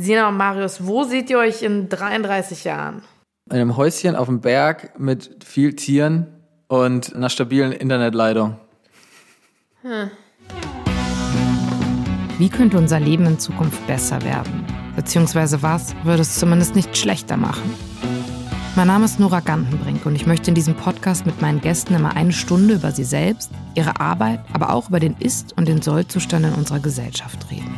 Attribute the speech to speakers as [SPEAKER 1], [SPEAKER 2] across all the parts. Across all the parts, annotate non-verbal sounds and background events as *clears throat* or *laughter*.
[SPEAKER 1] Sina und Marius, wo seht ihr euch in 33 Jahren?
[SPEAKER 2] In einem Häuschen auf dem Berg mit viel Tieren und einer stabilen Internetleitung.
[SPEAKER 3] Hm. Wie könnte unser Leben in Zukunft besser werden? Beziehungsweise was würde es zumindest nicht schlechter machen? Mein Name ist Nora Gantenbrink und ich möchte in diesem Podcast mit meinen Gästen immer eine Stunde über sie selbst, ihre Arbeit, aber auch über den Ist- und den Sollzustand in unserer Gesellschaft reden.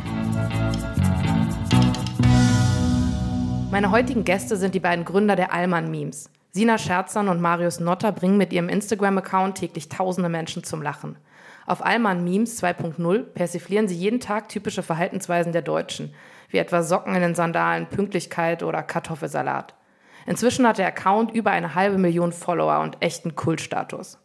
[SPEAKER 1] Meine heutigen Gäste sind die beiden Gründer der Allmann Memes. Sina Scherzern und Marius Notter bringen mit ihrem Instagram-Account täglich tausende Menschen zum Lachen. Auf Allmann Memes 2.0 persiflieren sie jeden Tag typische Verhaltensweisen der Deutschen, wie etwa Socken in den Sandalen, Pünktlichkeit oder Kartoffelsalat. Inzwischen hat der Account über eine halbe Million Follower und echten Kultstatus.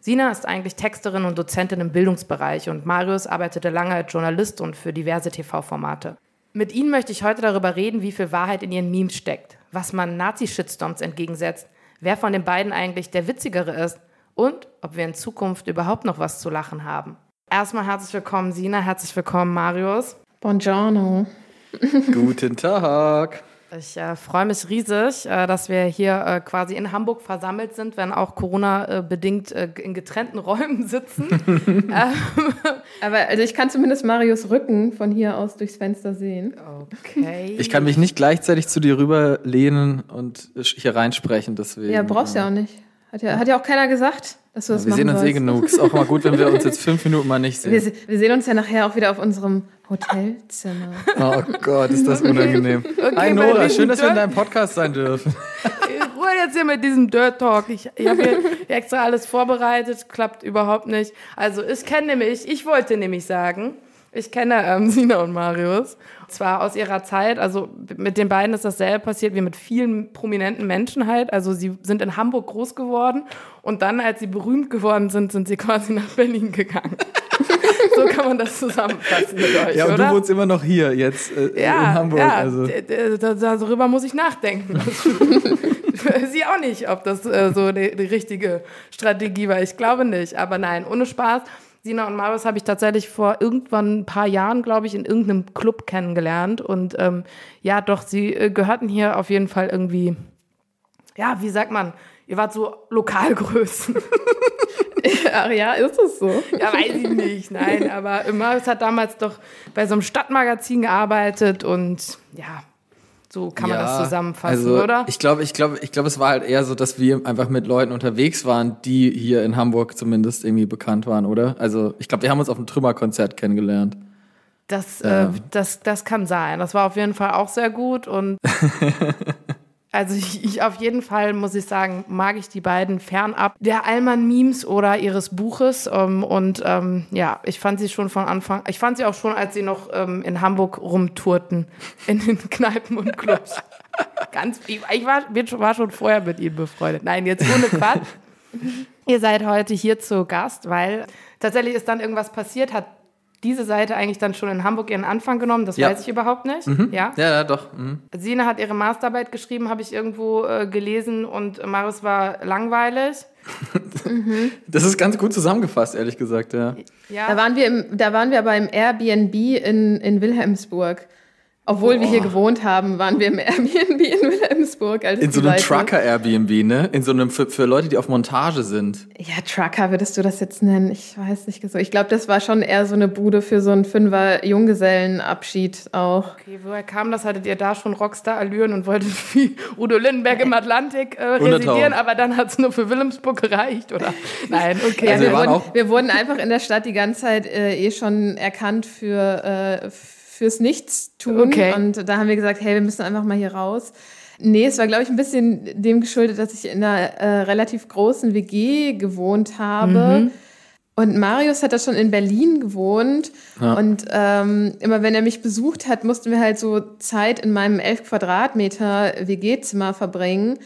[SPEAKER 1] Sina ist eigentlich Texterin und Dozentin im Bildungsbereich und Marius arbeitete lange als Journalist und für diverse TV-Formate. Mit Ihnen möchte ich heute darüber reden, wie viel Wahrheit in Ihren Memes steckt, was man Nazi-Shitstorms entgegensetzt, wer von den beiden eigentlich der Witzigere ist und ob wir in Zukunft überhaupt noch was zu lachen haben. Erstmal herzlich willkommen, Sina, herzlich willkommen, Marius.
[SPEAKER 3] Buongiorno.
[SPEAKER 2] Guten Tag.
[SPEAKER 1] Ich äh, freue mich riesig, äh, dass wir hier äh, quasi in Hamburg versammelt sind, wenn auch Corona-bedingt äh, in getrennten *laughs* Räumen sitzen. *laughs* ähm,
[SPEAKER 3] Aber also ich kann zumindest Marius Rücken von hier aus durchs Fenster sehen.
[SPEAKER 2] Okay. Ich kann mich nicht gleichzeitig zu dir rüberlehnen und hier reinsprechen, deswegen.
[SPEAKER 3] Ja, brauchst du ja auch nicht. Hat ja, hat ja auch keiner gesagt, dass du das ja,
[SPEAKER 2] Wir sehen uns
[SPEAKER 3] eh
[SPEAKER 2] genug. Ist auch mal gut, wenn wir uns jetzt fünf Minuten mal nicht sehen.
[SPEAKER 3] Wir, wir sehen uns ja nachher auch wieder auf unserem Hotelzimmer.
[SPEAKER 2] Oh Gott, ist das unangenehm. *laughs* Okay, Hi Nora, schön, dass wir in deinem Podcast sein dürfen.
[SPEAKER 1] Ruhe jetzt hier mit diesem Dirt Talk. Ich, ich habe hier extra alles vorbereitet, klappt überhaupt nicht. Also ich kenne nämlich, ich wollte nämlich sagen, ich kenne ähm, *laughs* Sina und Marius. Zwar aus ihrer Zeit, also mit den beiden ist dasselbe passiert wie mit vielen prominenten Menschen halt. Also sie sind in Hamburg groß geworden und dann, als sie berühmt geworden sind, sind sie quasi nach Berlin gegangen. *laughs* so kann man das zusammenfassen mit euch,
[SPEAKER 2] Ja, und
[SPEAKER 1] oder?
[SPEAKER 2] du wohnst immer noch hier jetzt äh, ja, in Hamburg.
[SPEAKER 1] Ja,
[SPEAKER 2] also.
[SPEAKER 1] darüber muss ich nachdenken. *laughs* Sie auch nicht, ob das äh, so die, die richtige Strategie war. Ich glaube nicht. Aber nein, ohne Spaß. Sina und Marius habe ich tatsächlich vor irgendwann ein paar Jahren, glaube ich, in irgendeinem Club kennengelernt. Und ähm, ja, doch, sie äh, gehörten hier auf jeden Fall irgendwie, ja, wie sagt man, ihr wart so Lokalgrößen. *laughs*
[SPEAKER 3] Ach ja, ist es so?
[SPEAKER 1] Ja, weiß ich nicht, nein. Aber Marius hat damals doch bei so einem Stadtmagazin gearbeitet und ja, so kann man das zusammenfassen,
[SPEAKER 2] also
[SPEAKER 1] oder?
[SPEAKER 2] Ich glaube, ich glaube, ich glaube, es war halt eher so, dass wir einfach mit Leuten unterwegs waren, die hier in Hamburg zumindest irgendwie bekannt waren, oder? Also ich glaube, wir haben uns auf einem Trümmerkonzert kennengelernt.
[SPEAKER 1] Das, äh, ähm. das, das kann sein. Das war auf jeden Fall auch sehr gut und *laughs* Also ich, *laughs* ich, auf jeden Fall muss ich sagen, mag ich die beiden fernab der Allmann-Memes oder ihres Buches. Ähm, und ähm, ja, ich fand sie schon von Anfang, ich fand sie auch schon, als sie noch ähm, in Hamburg rumtourten, in den *laughs* Kneipen und Clubs. *laughs* Ganz, ich, ich war, war schon vorher mit ihnen befreundet. Nein, jetzt ohne Quatsch. Ihr seid heute hier zu Gast, weil tatsächlich ist dann irgendwas passiert, hat diese Seite eigentlich dann schon in Hamburg ihren Anfang genommen? Das ja. weiß ich überhaupt nicht.
[SPEAKER 2] Mhm.
[SPEAKER 1] Ja?
[SPEAKER 2] ja, ja, doch. Mhm.
[SPEAKER 1] Sina hat ihre Masterarbeit geschrieben, habe ich irgendwo äh, gelesen und Marius war langweilig.
[SPEAKER 2] mhm. *laughs* Das ist ganz gut zusammengefasst, ehrlich gesagt, ja.
[SPEAKER 3] ja. Da, waren wir im, da waren wir beim Airbnb in, in Wilhelmsburg. Obwohl oh. wir hier gewohnt haben, waren wir im Airbnb in Wilhelmsburg. Als
[SPEAKER 2] in so einem Trucker-Airbnb, ne? In so einem für, für Leute, die auf Montage sind.
[SPEAKER 3] Ja, Trucker würdest du das jetzt nennen? Ich weiß nicht so. Ich glaube, das war schon eher so eine Bude für so einen Fünfer Junggesellenabschied auch.
[SPEAKER 1] Okay, woher kam das? Hattet ihr da schon Rockstar-Allüren und wolltet wie Udo Lindenberg im Atlantik äh, residieren, aber dann hat es nur für Wilhelmsburg gereicht, oder? Nein, okay.
[SPEAKER 3] Also ja, wir, wir, wurden, wir, wurden, einfach in der Stadt die ganze Zeit äh, eh schon erkannt für, äh, fürs Nichtstun. Okay. Und da haben wir gesagt, hey, wir müssen einfach mal hier raus. Nee, es war, glaube ich, ein bisschen dem geschuldet, dass ich in einer äh, relativ großen WG gewohnt habe. Mhm. Und Marius hat da schon in Berlin gewohnt. Ja. Und ähm, immer wenn er mich besucht hat, mussten wir halt so Zeit in meinem 11 Quadratmeter WG-Zimmer verbringen.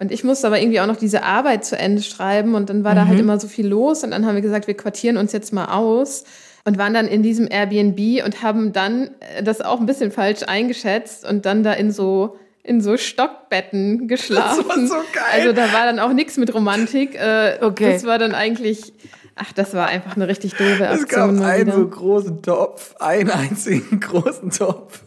[SPEAKER 3] Und ich musste aber irgendwie auch noch diese Arbeit zu Ende schreiben. Und dann war mhm. da halt mhm. immer so viel los. Und dann haben wir gesagt, wir quartieren uns jetzt mal aus und waren dann in diesem Airbnb und haben dann äh, das auch ein bisschen falsch eingeschätzt und dann da in so in so Stockbetten geschlafen. *laughs* Das war
[SPEAKER 2] so geil.
[SPEAKER 3] Also da war dann auch nichts mit Romantik. Äh, okay. Das war dann eigentlich, ach, das war einfach eine richtig doofe Aktion.
[SPEAKER 2] Es gab einen so großen Topf, einen einzigen *laughs* großen Topf.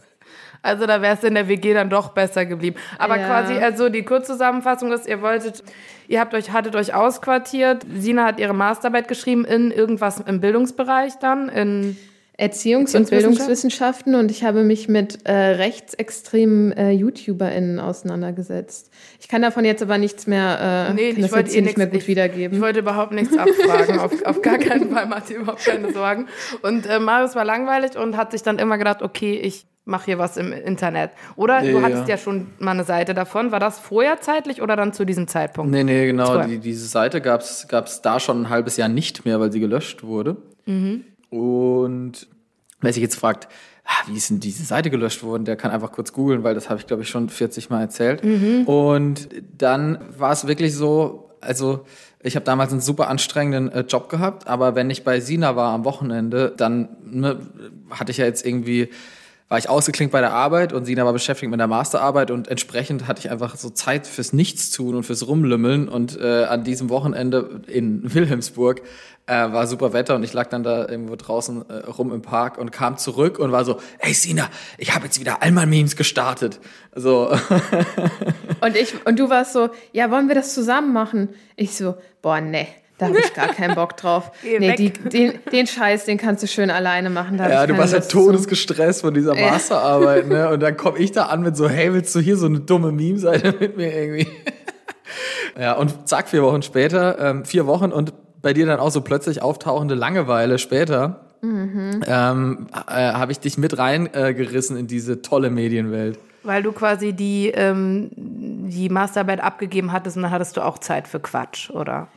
[SPEAKER 1] Also da wäre es in der WG dann doch besser geblieben. Aber ja. quasi, also die Kurzzusammenfassung ist, ihr wolltet, ihr habt euch, hattet euch ausquartiert. Sina hat ihre Masterarbeit geschrieben in irgendwas im Bildungsbereich dann, in
[SPEAKER 3] Erziehungs- und Bildungswissenschaften und ich habe mich mit äh, rechtsextremen äh, YouTuberInnen auseinandergesetzt. Ich kann davon jetzt aber nichts mehr, äh, nee, das jetzt eh nicht mehr gut
[SPEAKER 1] ich,
[SPEAKER 3] wiedergeben.
[SPEAKER 1] Ich wollte überhaupt nichts abfragen, auf, auf gar *laughs* keinen Fall, macht ihr überhaupt keine Sorgen. Und äh, Marius war langweilig und hat sich dann immer gedacht, okay, ich mache hier was im Internet. Oder nee, du hattest ja. ja. schon mal eine Seite davon. War das vorher zeitlich oder dann zu diesem Zeitpunkt?
[SPEAKER 2] Nee, nee, genau. Die, diese Seite gab es da schon ein halbes Jahr nicht mehr, weil sie gelöscht wurde. Mhm. Und wer sich jetzt fragt, ah, wie ist denn diese Seite gelöscht worden, der kann einfach kurz googeln, weil das habe ich, glaube ich, schon 40 Mal erzählt. Mhm. Und dann war es wirklich so, also ich habe damals einen super anstrengenden äh, Job gehabt, aber wenn ich bei Sina war am Wochenende, dann ne, hatte ich ja jetzt irgendwie war ich ausgeklinkt bei der Arbeit und Sina war beschäftigt mit der Masterarbeit und entsprechend hatte ich einfach so Zeit fürs Nichtstun und fürs Rumlümmeln und äh, an diesem Wochenende in Wilhelmsburg äh, war super Wetter und ich lag dann da irgendwo draußen äh, rum im Park und kam zurück und war so, hey Sina, ich habe jetzt wieder Allmann-Memes gestartet. So. *laughs*
[SPEAKER 3] und ich und du warst so, ja, wollen wir das zusammen machen? Ich so, boah, ne. Da habe ich gar keinen Bock drauf. *laughs* Geh nee, die, den, den Scheiß, den kannst du schön alleine machen.
[SPEAKER 2] ja, du warst ja todesgestresst von dieser Masterarbeit, ne? *laughs* Und dann komme ich da an mit so, hey, willst du hier so eine dumme Meme-Seite mit mir irgendwie? *laughs* ja, und zack, vier Wochen später, ähm, vier Wochen und bei dir dann auch so plötzlich auftauchende Langeweile später, mhm. ähm, äh, habe ich dich mit reingerissen äh, in diese tolle Medienwelt.
[SPEAKER 1] Weil du quasi die, ähm, die Masterarbeit abgegeben hattest und dann hattest du auch Zeit für Quatsch, oder?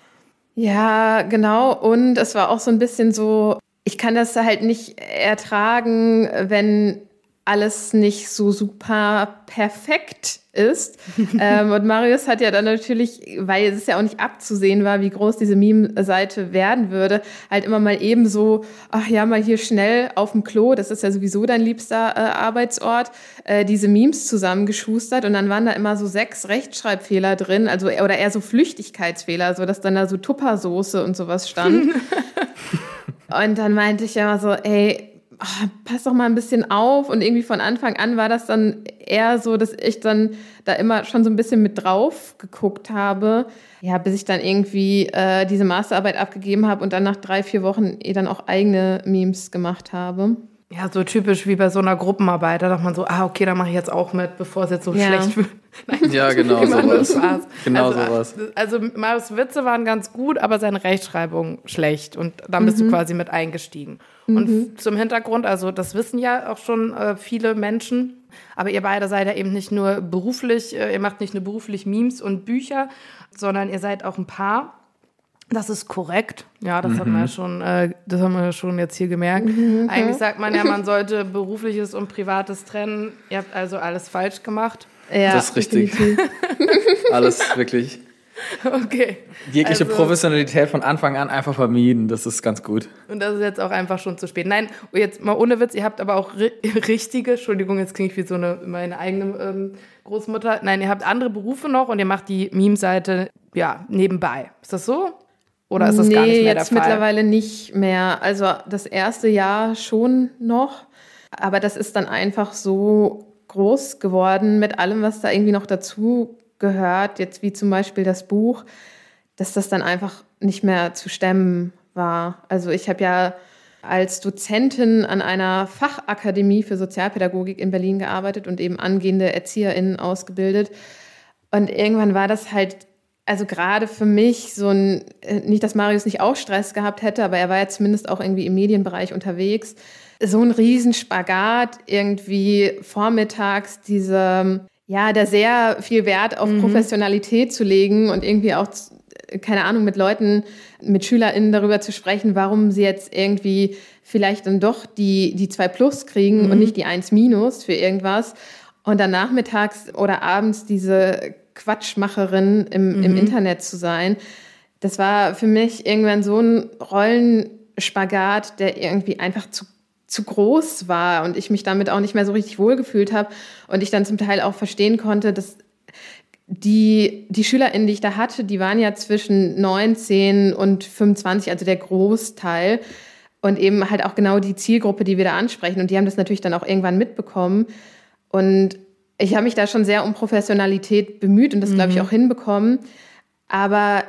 [SPEAKER 3] Ja, genau. Und es war auch so ein bisschen so, ich kann das halt nicht ertragen, wenn alles nicht so super perfekt ist. *laughs* ähm, und Marius hat ja dann natürlich, weil es ja auch nicht abzusehen war, wie groß diese Meme-Seite werden würde, halt immer mal eben so, ach ja, mal hier schnell auf dem Klo, das ist ja sowieso dein liebster äh, Arbeitsort, äh, diese Memes zusammengeschustert und dann waren da immer so sechs Rechtschreibfehler drin, also oder eher so Flüchtigkeitsfehler, so dass dann da so Tuppersoße und sowas stand. *laughs* und dann meinte ich ja immer so, ey, oh, pass doch mal ein bisschen auf. Und irgendwie von Anfang an war das dann eher so, dass ich dann da immer schon so ein bisschen mit drauf geguckt habe. Ja, bis ich dann irgendwie äh, diese Masterarbeit abgegeben habe und dann nach drei, vier Wochen eh dann auch eigene Memes gemacht habe.
[SPEAKER 1] Ja, so typisch wie bei so einer Gruppenarbeit. Da dachte man so, ah, okay, da mache ich jetzt auch mit, bevor es jetzt so ja. schlecht wird. *laughs*
[SPEAKER 2] ja, genau *laughs* sowas. Genau also, sowas.
[SPEAKER 1] Also Marius Witze waren ganz gut, aber seine Rechtschreibung schlecht. Und dann bist mhm. du quasi mit eingestiegen. Mhm. Und zum Hintergrund, also das wissen ja auch schon äh, viele Menschen, aber ihr beide seid ja eben nicht nur beruflich, äh, ihr macht nicht nur beruflich Memes und Bücher, sondern ihr seid auch ein Paar. Das ist korrekt. Ja, das mhm. haben wir ja schon, äh, das haben wir schon jetzt hier gemerkt. Mhm. Eigentlich sagt man ja, man *laughs* sollte berufliches und privates trennen. Ihr habt also alles falsch gemacht.
[SPEAKER 2] Ja, das ist richtig. *laughs* alles wirklich.
[SPEAKER 1] Okay.
[SPEAKER 2] Jegliche also, Professionalität von Anfang an einfach vermieden, das ist ganz gut.
[SPEAKER 1] Und das ist jetzt auch einfach schon zu spät. Nein, jetzt mal ohne Witz, ihr habt aber auch *laughs* richtige, Entschuldigung, jetzt klinge ich wie so eine meine eigene ähm, Großmutter. Nein, ihr habt andere Berufe noch und ihr macht die Meme-Seite ja nebenbei. Ist das so? Oder ist das nee, gar nicht mehr der
[SPEAKER 3] Fall? jetzt mittlerweile nicht mehr. Also das erste Jahr schon noch, aber das ist dann einfach so groß geworden mit allem, was da irgendwie noch dazu gehört, jetzt wie zum Beispiel das Buch, dass das dann einfach nicht mehr zu stemmen war. Also ich habe ja als Dozentin an einer Fachakademie für Sozialpädagogik in Berlin gearbeitet und eben angehende ErzieherInnen ausgebildet. Und irgendwann war das halt, also gerade für mich so ein, äh, nicht, dass Marius nicht auch Stress gehabt hätte, aber er war ja zumindest auch irgendwie im Medienbereich unterwegs. So ein Riesenspagat, irgendwie vormittags diese ja, da sehr viel Wert auf mhm. Professionalität zu legen und irgendwie auch, keine Ahnung, mit Leuten, mit SchülerInnen darüber zu sprechen, warum sie jetzt irgendwie vielleicht dann doch die, die 2 Plus kriegen mhm. und nicht die 1 Minus für irgendwas. Und dann nachmittags oder abends diese Quatschmacherin im, mhm. im Internet zu sein. Das war für mich irgendwann so ein Rollenspagat, der irgendwie einfach zu zu groß war und ich mich damit auch nicht mehr so richtig wohlgefühlt habe und ich dann zum Teil auch verstehen konnte, dass die, die SchülerInnen, die ich da hatte, die waren ja zwischen 19 und 25, also der Großteil. Und eben halt auch genau die Zielgruppe, die wir da ansprechen. Und die haben das natürlich dann auch irgendwann mitbekommen. Und ich habe mich da schon sehr um Professionalität bemüht und das, glaube ich, mhm. auch hinbekommen. Aber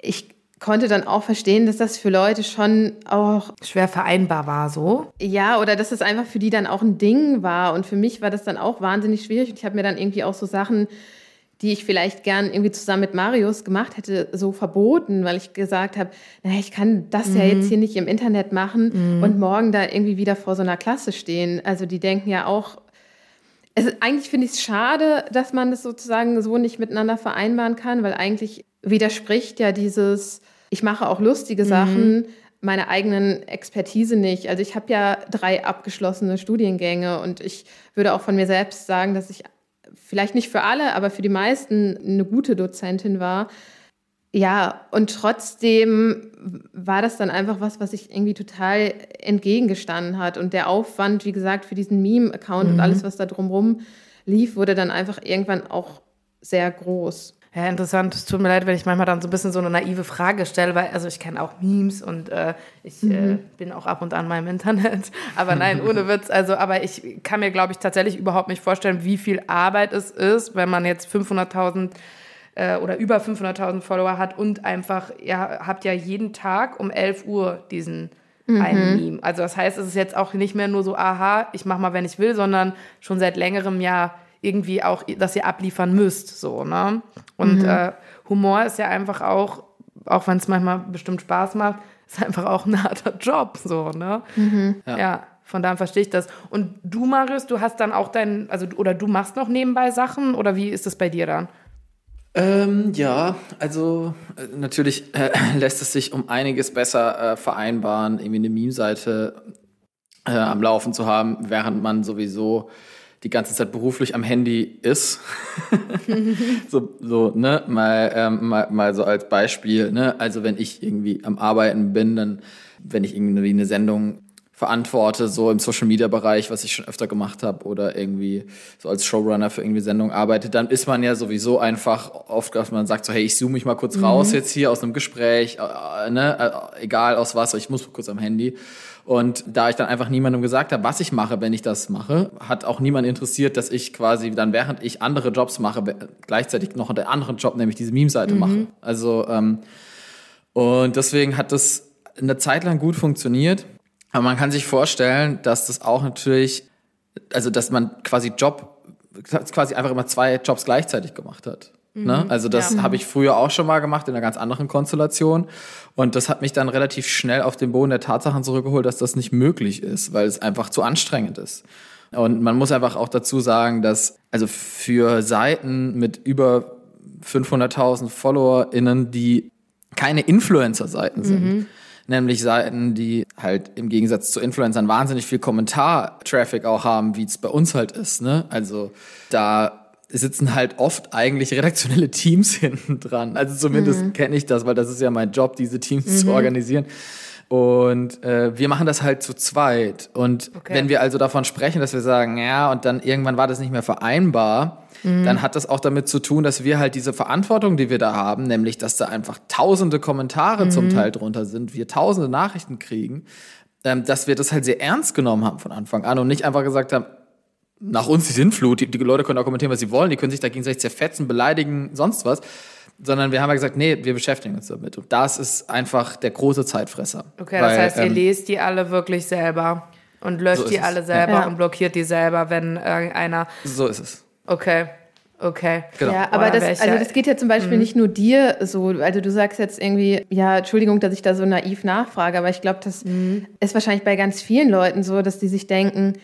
[SPEAKER 3] ich konnte dann auch verstehen, dass das für Leute schon auch
[SPEAKER 1] schwer vereinbar war, so.
[SPEAKER 3] Ja, oder dass es einfach für die dann auch ein Ding war. Und für mich war das dann auch wahnsinnig schwierig. Und ich habe mir dann irgendwie auch so Sachen, die ich vielleicht gern irgendwie zusammen mit Marius gemacht hätte, so verboten, weil ich gesagt habe, naja, ich kann das mhm. ja jetzt hier nicht im Internet machen mhm. und morgen da irgendwie wieder vor so einer Klasse stehen. Also die denken ja auch, es, eigentlich finde ich es schade, dass man das sozusagen so nicht miteinander vereinbaren kann, weil eigentlich widerspricht ja dieses, ich mache auch lustige mhm. Sachen, meiner eigenen Expertise nicht. Also ich habe ja drei abgeschlossene Studiengänge und ich würde auch von mir selbst sagen, dass ich vielleicht nicht für alle, aber für die meisten eine gute Dozentin war. Ja, und trotzdem war das dann einfach was, was sich irgendwie total entgegengestanden hat. Und der Aufwand, wie gesagt, für diesen Meme-Account mhm. und alles, was da drumherum lief, wurde dann einfach irgendwann auch sehr groß.
[SPEAKER 1] Ja, interessant. Es tut mir leid, wenn ich manchmal dann so ein bisschen so eine naive Frage stelle, weil also ich kenne auch Memes und äh, ich äh, mhm. äh, bin auch ab und an mal im Internet. *laughs* Aber nein, *laughs* ohne Witz. Also, aber ich kann mir, glaube ich, tatsächlich überhaupt nicht vorstellen, wie viel Arbeit es ist, wenn man jetzt 500.000 äh, oder über 500.000 Follower hat und einfach, ihr habt ja jeden Tag um 11 Uhr diesen mhm. einen Meme. Also das heißt, es ist jetzt auch nicht mehr nur so, aha, ich mache mal, wenn ich will, sondern schon seit längerem Jahr irgendwie auch, dass ihr abliefern müsst, so, ne? Und mhm. äh, Humor ist ja einfach auch, auch wenn es manchmal bestimmt Spaß macht, ist einfach auch ein *laughs* harter Job, so, ne? Mhm. Ja. ja. Von daher verstehe ich das. Und du, Marius, du hast dann auch dein, also, oder du machst noch nebenbei Sachen oder wie ist das bei dir dann?
[SPEAKER 2] Ähm, ja, also äh, natürlich äh, *clears throat* lässt es sich um einiges besser äh, vereinbaren, irgendwie eine Meme-Seite äh, am Laufen zu haben, während man sowieso die ganze Zeit beruflich am Handy ist. *laughs* so, so, ne, mal, ähm, mal, mal so als Beispiel, ne, also wenn ich irgendwie am Arbeiten bin, dann, wenn ich irgendwie eine Sendung verantworte, so im Social Media Bereich, was ich schon öfter gemacht habe, oder irgendwie so als Showrunner für irgendwie Sendungen arbeite, dann ist man ja sowieso einfach oft, dass man sagt so, hey, ich zoome mich mal kurz mhm. raus jetzt hier aus einem Gespräch, äh, ne, äh, egal aus was, ich muss kurz am Handy. Und da ich dann einfach niemandem gesagt habe, was ich mache, wenn ich das mache, hat auch niemand interessiert, dass ich quasi dann, während ich andere Jobs mache, gleichzeitig noch einen anderen Job, nämlich diese Meme-Seite mhm. mache. Also, ähm, und deswegen hat das eine Zeit lang gut funktioniert. Aber man kann sich vorstellen, dass das auch natürlich, also dass man quasi Job, quasi einfach immer zwei Jobs gleichzeitig gemacht hat. Ne? Mhm. Also das ja. habe ich früher auch schon mal gemacht in einer ganz anderen Konstellation. Und das hat mich dann relativ schnell auf den Boden der Tatsachen zurückgeholt, dass das nicht möglich ist, weil es einfach zu anstrengend ist. Und man muss einfach auch dazu sagen, dass also für Seiten mit über 500.000 FollowerInnen, die keine Influencer-Seiten sind, mhm. Nämlich Seiten, die halt im Gegensatz zu Influencern wahnsinnig viel Kommentar-Traffic auch haben, wie es bei uns halt ist. Ne? Also da sitzen halt oft eigentlich redaktionelle *laughs* Teams hinten dran. Also zumindest mhm. kenne ich das, weil das ist ja mein Job, diese Teams mhm. zu organisieren. Und äh, wir machen das halt zu zweit. Und okay. wenn wir also davon sprechen, dass wir sagen, ja, und dann irgendwann war das nicht mehr vereinbar, mhm. dann hat das auch damit zu tun, dass wir halt diese Verantwortung, die wir da haben, nämlich, dass da einfach tausende Kommentare zum mhm. Teil drunter sind, wir tausende Nachrichten kriegen, ähm, dass wir das halt sehr ernst genommen haben von Anfang an und nicht einfach gesagt haben, nach uns die Sintflut, die, die Leute können auch kommentieren, was sie wollen, die können sich da gegenseitig zerfetzen, beleidigen, sonst was. Sondern wir haben ja gesagt, nee, wir beschäftigen uns damit. Und das ist einfach der große Zeitfresser.
[SPEAKER 1] Okay, Weil, das heißt, ihr ähm, lest die alle wirklich selber und löscht so die alle selber ja. und blockiert die selber, wenn irgendeiner.
[SPEAKER 2] So ist es.
[SPEAKER 1] Okay. Okay.
[SPEAKER 3] Genau. Ja, aber das, also das geht ja zum Beispiel mhm. nicht nur dir so. Also du sagst jetzt irgendwie, ja, Entschuldigung, dass ich da so naiv nachfrage, aber ich glaube, das mhm. ist wahrscheinlich bei ganz vielen Leuten so, dass die sich denken,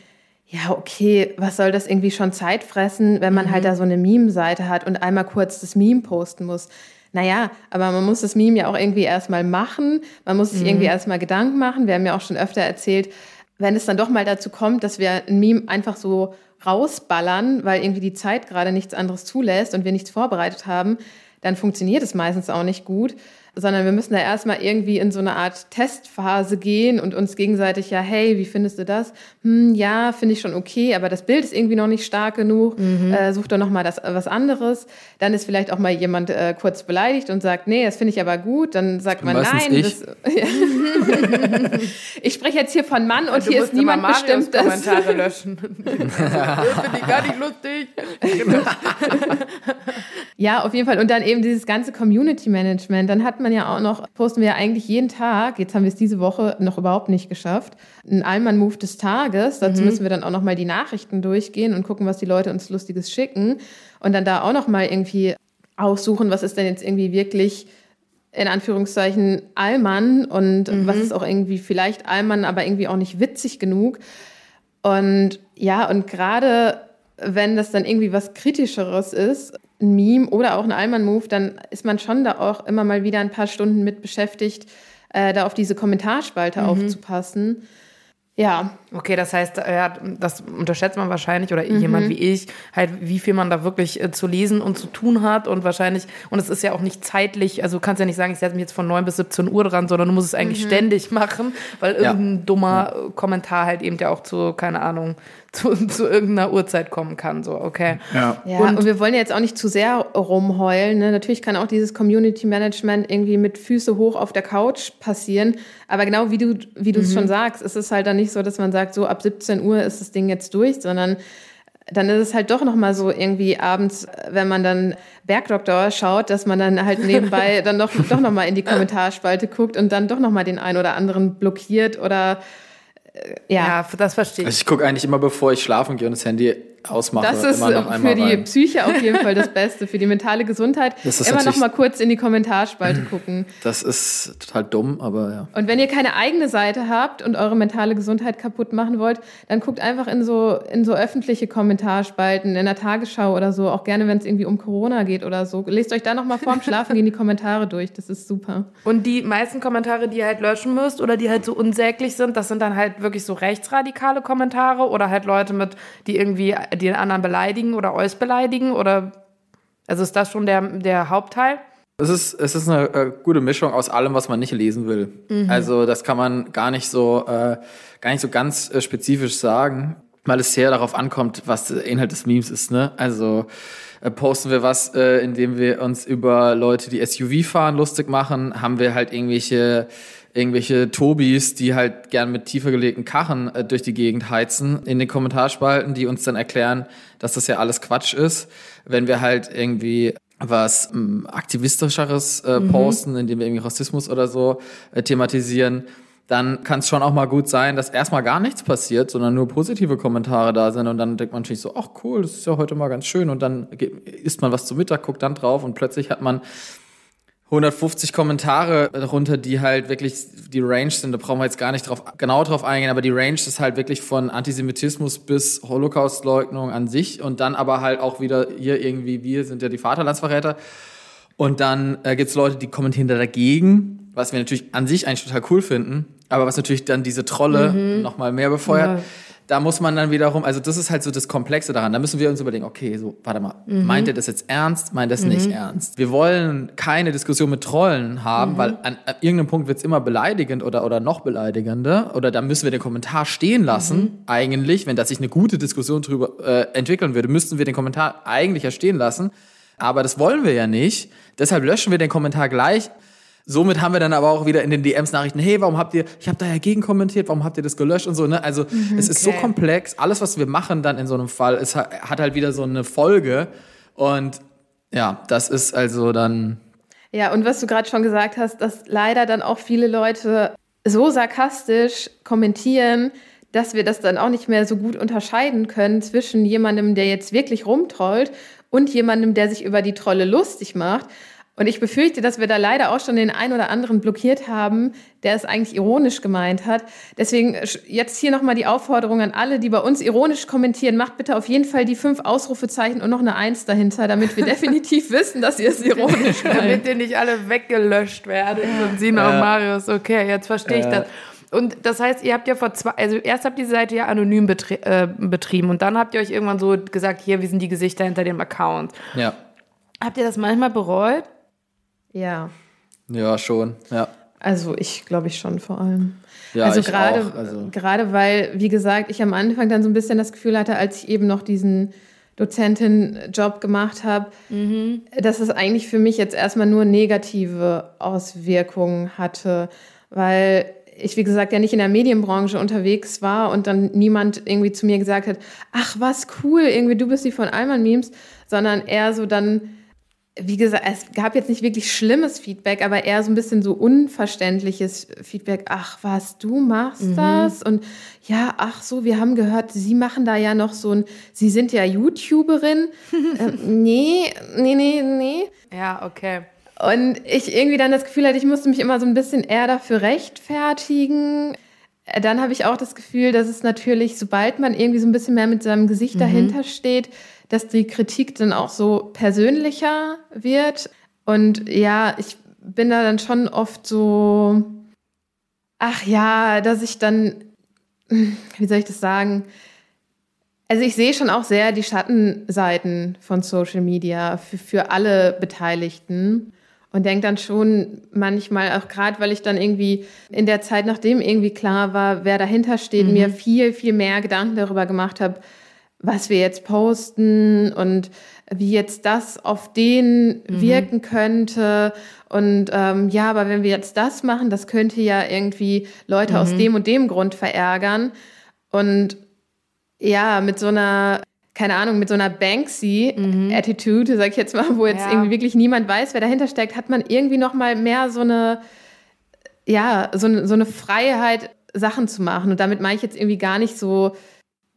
[SPEAKER 3] ja, okay, was soll das irgendwie schon Zeit fressen, wenn man halt mhm. halt da so eine Meme-Seite hat und einmal kurz das Meme posten muss. Naja, aber man muss das Meme ja auch irgendwie erstmal machen. Man muss sich mhm. irgendwie erstmal Gedanken machen. Wir haben ja auch schon öfter erzählt, wenn es dann doch mal dazu kommt, dass wir ein Meme einfach so rausballern, weil irgendwie die Zeit gerade nichts anderes zulässt und wir nichts vorbereitet haben, dann funktioniert es meistens auch nicht gut. Sondern wir müssen da erstmal irgendwie in so eine Art Testphase gehen und uns gegenseitig ja, hey, wie findest du das? Hm, ja, finde ich schon okay, aber das Bild ist irgendwie noch nicht stark genug. Mhm. Äh, such doch noch mal das, was anderes. Dann ist vielleicht auch mal jemand äh, kurz beleidigt und sagt, nee, das finde ich aber gut. Dann sagt man, nein.
[SPEAKER 2] Ich.
[SPEAKER 3] Das, ja. *laughs* ich spreche jetzt hier von Mann und du hier ist niemand bestimmt.
[SPEAKER 1] Kommentare löschen. das finde ich gar nicht lustig.
[SPEAKER 3] ja, auf jeden Fall. Und dann eben dieses ganze Community Management. Dann hat man ja auch noch, posten wir ja eigentlich jeden Tag, jetzt haben wir es diese Woche noch überhaupt nicht geschafft, ein Allmann-Move des Tages. Dazu mhm. müssen wir dann auch noch mal die Nachrichten durchgehen und gucken, was die Leute uns Lustiges schicken. Und dann da auch noch mal irgendwie aussuchen, was ist denn jetzt irgendwie wirklich in Anführungszeichen Allmann und mhm. was ist auch irgendwie vielleicht Allmann, aber irgendwie auch nicht witzig genug. Und ja, und gerade wenn das dann irgendwie was Kritischeres ist, ein Meme oder auch ein Allmann-Move, dann ist man schon da auch immer mal wieder ein paar Stunden mit beschäftigt, äh, da auf diese Kommentarspalte mhm. aufzupassen. Ja.
[SPEAKER 1] Okay, das heißt, ja, das unterschätzt man wahrscheinlich oder mhm. jemand wie ich, halt, wie viel man da wirklich äh, zu lesen und zu tun hat und wahrscheinlich, und es ist ja auch nicht zeitlich, also du kannst ja nicht sagen, ich setze mich jetzt von 9 bis 17 Uhr dran, sondern du musst es eigentlich mhm. ständig *laughs* machen, weil ja. irgendein dummer ja. Kommentar halt eben ja auch zu, keine Ahnung, zu, zu irgendeiner Uhrzeit kommen kann. So, okay.
[SPEAKER 3] Ja. ja und, und, wir wollen jetzt auch nicht zu sehr rumheulen. Ne? Natürlich kann auch dieses Community Management irgendwie mit Füße hoch auf der Couch passieren. Aber genau wie du, wie du es mhm. schon sagst, ist es halt dann nicht so, dass man sagt, so ab 17 Uhr ist das Ding jetzt durch, sondern dann ist es halt doch noch mal so irgendwie abends, wenn man dann Bergdoktor schaut, dass man dann halt nebenbei *laughs* dann doch, doch noch mal in die Kommentarspalte guckt und dann doch noch mal den einen oder anderen blockiert oder ja. ja,
[SPEAKER 1] das verstehe ich.
[SPEAKER 2] Also ich gucke eigentlich immer, bevor ich schlafen gehe und das Handy ausmache.
[SPEAKER 3] Das ist für die rein. Psyche auf jeden Fall das *laughs* Beste, für die mentale Gesundheit. immer noch mal kurz in die Kommentarspalte *clears throat* gucken.
[SPEAKER 2] Das ist total dumm, aber ja.
[SPEAKER 3] Und wenn ihr keine eigene Seite habt und eure mentale Gesundheit kaputt machen wollt, dann guckt einfach in so, in so öffentliche Kommentarspalten, in der Tagesschau oder so, auch gerne, wenn es irgendwie um Corona geht oder so. Lest euch da noch mal vorm Schlafen gehen die *laughs* Kommentare durch, das ist super.
[SPEAKER 1] Und die meisten Kommentare, die ihr halt löschen müsst oder die halt so unsäglich sind, das sind dann halt wirklich so rechtsradikale Kommentare oder halt Leute mit, die irgendwie den anderen beleidigen oder euch beleidigen? Oder also ist das schon der, der Hauptteil?
[SPEAKER 2] Es ist, es ist eine äh, gute Mischung aus allem, was man nicht lesen will. Mhm. Also das kann man gar nicht so, äh, gar nicht so ganz äh, spezifisch sagen, weil es sehr darauf ankommt, was der Inhalt des Memes ist. Ne? Also äh, posten wir was, äh, indem wir uns über Leute, die SUV fahren, lustig machen, haben wir halt irgendwelche irgendwelche Tobis, die halt gern mit tiefer gelegten Kachen äh, durch die Gegend heizen, in den Kommentarspalten, die uns dann erklären, dass das ja alles Quatsch ist. Wenn wir halt irgendwie was ähm, aktivistischeres äh, mhm. posten, indem wir irgendwie Rassismus oder so äh, thematisieren, dann kann es schon auch mal gut sein, dass erstmal gar nichts passiert, sondern nur positive Kommentare da sind und dann denkt man natürlich so, ach cool, das ist ja heute mal ganz schön und dann isst man was zu Mittag, guckt dann drauf und plötzlich hat man 150 Kommentare darunter, die halt wirklich die Range sind. Da brauchen wir jetzt gar nicht drauf, genau drauf eingehen, aber die Range ist halt wirklich von Antisemitismus bis Holocaustleugnung an sich und dann aber halt auch wieder hier irgendwie, wir sind ja die Vaterlandsverräter. Und dann äh, gibt es Leute, die kommentieren da dagegen, was wir natürlich an sich eigentlich total cool finden, aber was natürlich dann diese Trolle mhm. nochmal mehr befeuert. Ja da muss man dann wiederum, also das ist halt so das Komplexe daran. Da müssen wir uns überlegen, okay, so, warte mal, mhm. meint er das jetzt ernst, meint das mhm. nicht ernst? Wir wollen keine Diskussion mit Trollen haben, mhm. weil an, an, irgendeinem Punkt wird es immer beleidigend oder, oder noch beleidigender. Oder da müssen wir den Kommentar stehen lassen, mhm. eigentlich, wenn da sich eine gute Diskussion drüber äh, entwickeln würde, müssten wir den Kommentar eigentlich ja stehen lassen. Aber das wollen wir ja nicht. Deshalb löschen wir den Kommentar gleich Somit haben wir dann aber auch wieder in den DMs Nachrichten, hey, warum habt ihr, ich habe da ja gegen kommentiert, warum habt ihr das gelöscht und so, ne? Also mhm, es ist so komplex, alles, was wir machen dann in so einem Fall, es hat halt wieder so eine Folge und ja, das ist also dann.
[SPEAKER 3] Ja, und was du gerade schon gesagt hast, dass leider dann auch viele Leute so sarkastisch kommentieren, dass wir das dann auch nicht mehr so gut unterscheiden können zwischen jemandem, der jetzt wirklich rumtrollt und jemandem, der sich über die Trolle lustig macht. Und ich befürchte, dass wir da leider auch schon den einen oder anderen blockiert haben, der es eigentlich ironisch gemeint hat. Deswegen jetzt hier nochmal die Aufforderung an alle, die bei uns ironisch kommentieren, macht bitte auf jeden Fall die fünf Ausrufezeichen und noch eine Eins dahinter, damit wir *laughs* definitiv wissen, dass ihr es ironisch *laughs* meint.
[SPEAKER 1] damit ihr nicht alle weggelöscht werdet. Und Sina ja. und Marius, okay, jetzt verstehe ich das. Und das heißt, ihr habt ja vor zwei, also erst habt ihr die Seite ja anonym betrie äh, betrieben und dann habt ihr euch irgendwann so gesagt, hier, wie sind die Gesichter hinter dem Account.
[SPEAKER 2] Ja.
[SPEAKER 1] Habt ihr das manchmal bereut?
[SPEAKER 3] Ja.
[SPEAKER 2] Ja, schon, ja.
[SPEAKER 3] Also ich glaube ich schon vor allem. Ja, also gerade, also. gerade weil, wie gesagt, ich am Anfang dann so ein bisschen das Gefühl hatte, als ich eben noch diesen Dozentin-Job gemacht habe, mhm. dass es eigentlich für mich jetzt erstmal nur negative Auswirkungen hatte, weil ich, wie gesagt, ja nicht in der Medienbranche unterwegs war und dann niemand irgendwie zu mir gesagt hat, ach was cool, irgendwie du bist die von Alman Memes, sondern eher so dann wie gesagt, es gab jetzt nicht wirklich schlimmes Feedback, aber eher so ein bisschen so unverständliches Feedback. Ach, was, du machst mhm. das? Und ja, ach so, wir haben gehört, Sie machen da ja noch so ein, Sie sind ja YouTuberin. *laughs* ähm, nee, nee, nee, nee.
[SPEAKER 1] Ja, okay.
[SPEAKER 3] Und ich irgendwie dann das Gefühl hatte, ich musste mich immer so ein bisschen eher dafür rechtfertigen. Dann habe ich auch das Gefühl, dass es natürlich, sobald man irgendwie so ein bisschen mehr mit seinem Gesicht mhm. dahinter steht, dass die Kritik dann auch so persönlicher wird. Und ja, ich bin da dann schon oft so, ach ja, dass ich dann, *laughs* wie soll ich das sagen? Also ich sehe schon auch sehr die Schattenseiten von Social Media für, für alle Beteiligten und denke dann schon manchmal auch gerade, weil ich dann irgendwie in der Zeit, nachdem irgendwie klar war, wer dahinter steht, mhm. mir viel, viel mehr Gedanken darüber gemacht habe, was wir jetzt posten und wie jetzt das auf den mhm. wirken könnte. Und ähm, ja, aber wenn wir jetzt das machen, das könnte ja irgendwie Leute mhm. aus dem und dem Grund verärgern. Und ja, mit so einer, keine Ahnung, mit so einer Banksy-Attitude, mhm. sag ich jetzt mal, wo jetzt ja. irgendwie wirklich niemand weiß, wer dahinter steckt, hat man irgendwie noch mal mehr so eine, ja, so eine, so eine Freiheit, Sachen zu machen. Und damit meine ich jetzt irgendwie gar nicht so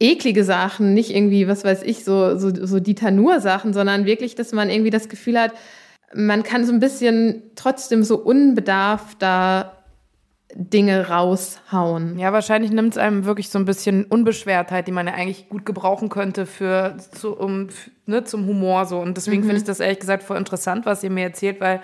[SPEAKER 3] eklige Sachen, nicht irgendwie, was weiß ich, so, so, so Dieter Nur-Sachen, sondern wirklich, dass man irgendwie das Gefühl hat, man kann so ein bisschen trotzdem so unbedarft da Dinge raushauen.
[SPEAKER 1] Ja, wahrscheinlich nimmt es einem wirklich so ein bisschen Unbeschwertheit, die man ja eigentlich gut gebrauchen könnte für, zu, um, ne, zum Humor so. Und deswegen mhm. finde ich das ehrlich gesagt voll interessant, was ihr mir erzählt, weil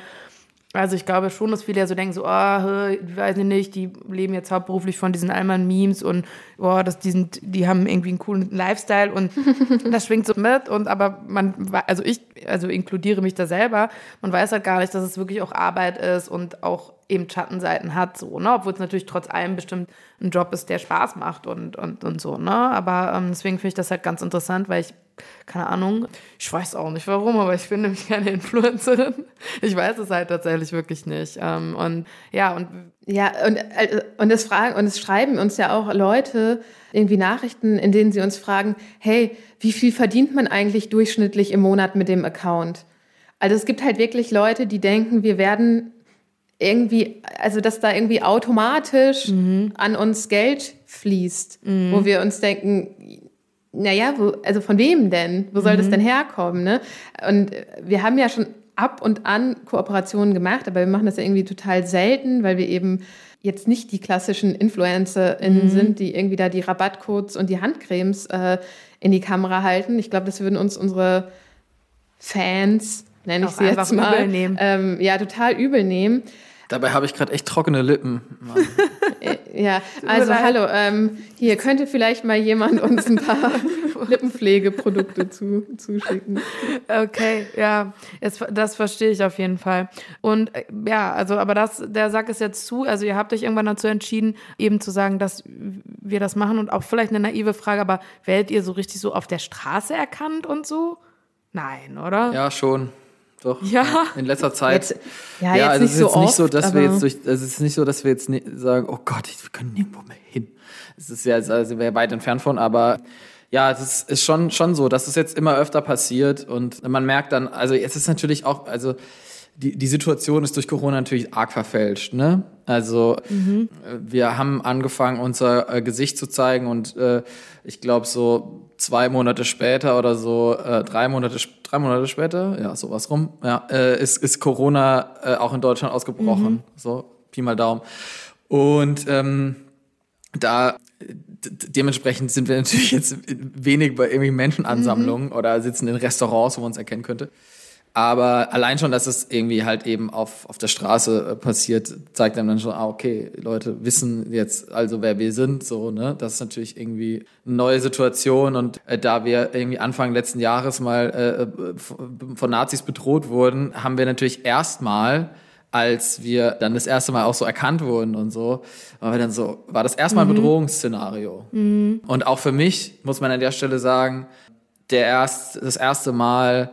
[SPEAKER 1] also ich glaube schon, dass viele ja so denken, so, ah, ich weiß nicht, die leben jetzt hauptberuflich von diesen Allmann-Memes und oh, das, die, sind, die haben irgendwie einen coolen Lifestyle und *laughs* das schwingt so mit. Und aber man, also ich, also inkludiere mich da selber, man weiß halt gar nicht, dass es wirklich auch Arbeit ist und auch eben Schattenseiten hat, so, ne? Obwohl es natürlich trotz allem bestimmt ein Job ist, der Spaß macht und, und, und so, ne? Aber ähm, deswegen finde ich das halt ganz interessant, weil ich keine Ahnung, ich weiß auch nicht warum, aber ich finde nämlich *laughs* keine Influencerin. Ich weiß es halt tatsächlich wirklich nicht. Ähm, und ja, und.
[SPEAKER 3] Ja, und, äh, und, es fragen, und es schreiben uns ja auch Leute irgendwie Nachrichten, in denen sie uns fragen, hey, wie viel verdient man eigentlich durchschnittlich im Monat mit dem Account? Also es gibt halt wirklich Leute, die denken, wir werden irgendwie, also dass da irgendwie automatisch mhm. an uns Geld fließt, mhm. wo wir uns denken, naja, wo, also von wem denn? Wo soll mhm. das denn herkommen? Ne? Und wir haben ja schon ab und an Kooperationen gemacht, aber wir machen das ja irgendwie total selten, weil wir eben jetzt nicht die klassischen InfluencerInnen mhm. sind, die irgendwie da die Rabattcodes und die Handcremes äh, in die Kamera halten. Ich glaube, das würden uns unsere Fans, nenne ich sie jetzt mal, ähm, ja, total übel nehmen.
[SPEAKER 2] Dabei habe ich gerade echt trockene Lippen. *laughs*
[SPEAKER 3] ja, also hallo, ähm, hier könnte vielleicht mal jemand uns ein paar *laughs* Lippenpflegeprodukte zu, zuschicken.
[SPEAKER 1] Okay, ja, jetzt, das verstehe ich auf jeden Fall. Und äh, ja, also, aber das, der Sack ist jetzt zu. Also ihr habt euch irgendwann dazu entschieden, eben zu sagen, dass wir das machen und auch vielleicht eine naive Frage, aber werdet ihr so richtig so auf der Straße erkannt und so? Nein, oder?
[SPEAKER 2] Ja, schon. Doch.
[SPEAKER 1] Ja.
[SPEAKER 2] In letzter Zeit.
[SPEAKER 3] Jetzt, ja, ja also
[SPEAKER 2] es ist
[SPEAKER 3] so
[SPEAKER 2] jetzt nicht
[SPEAKER 3] oft,
[SPEAKER 2] so, dass wir jetzt durch, also es ist nicht so, dass wir jetzt sagen, oh Gott, wir können nirgendwo mehr hin. Es ist ja, also wir weit entfernt von, aber ja, es ist, ist schon, schon so, dass es jetzt immer öfter passiert und man merkt dann, also es ist natürlich auch, also die, die Situation ist durch Corona natürlich arg verfälscht. Ne? Also mhm. wir haben angefangen, unser äh, Gesicht zu zeigen und äh, ich glaube so zwei Monate später oder so, äh, drei Monate, drei Monate später, ja, sowas rum, ja, äh, ist, ist Corona äh, auch in Deutschland ausgebrochen. Mhm. So, Pi mal Daumen. Und ähm, da dementsprechend sind wir natürlich jetzt wenig bei irgendwie Menschenansammlungen mhm. oder sitzen in Restaurants, wo man uns erkennen könnte. Aber allein schon, dass es irgendwie halt eben auf, auf der Straße äh, passiert, zeigt einem dann schon, ah, okay, Leute wissen jetzt also, wer wir sind, so, ne? Das ist natürlich irgendwie eine neue Situation und äh, da wir irgendwie Anfang letzten Jahres mal äh, äh von Nazis bedroht wurden, haben wir natürlich erstmal als wir dann das erste Mal auch so erkannt wurden und so, war wir dann so, war das erstmal ein mhm. Bedrohungsszenario. Mhm. Und auch für mich, muss man an der Stelle sagen, der erst, das erste Mal,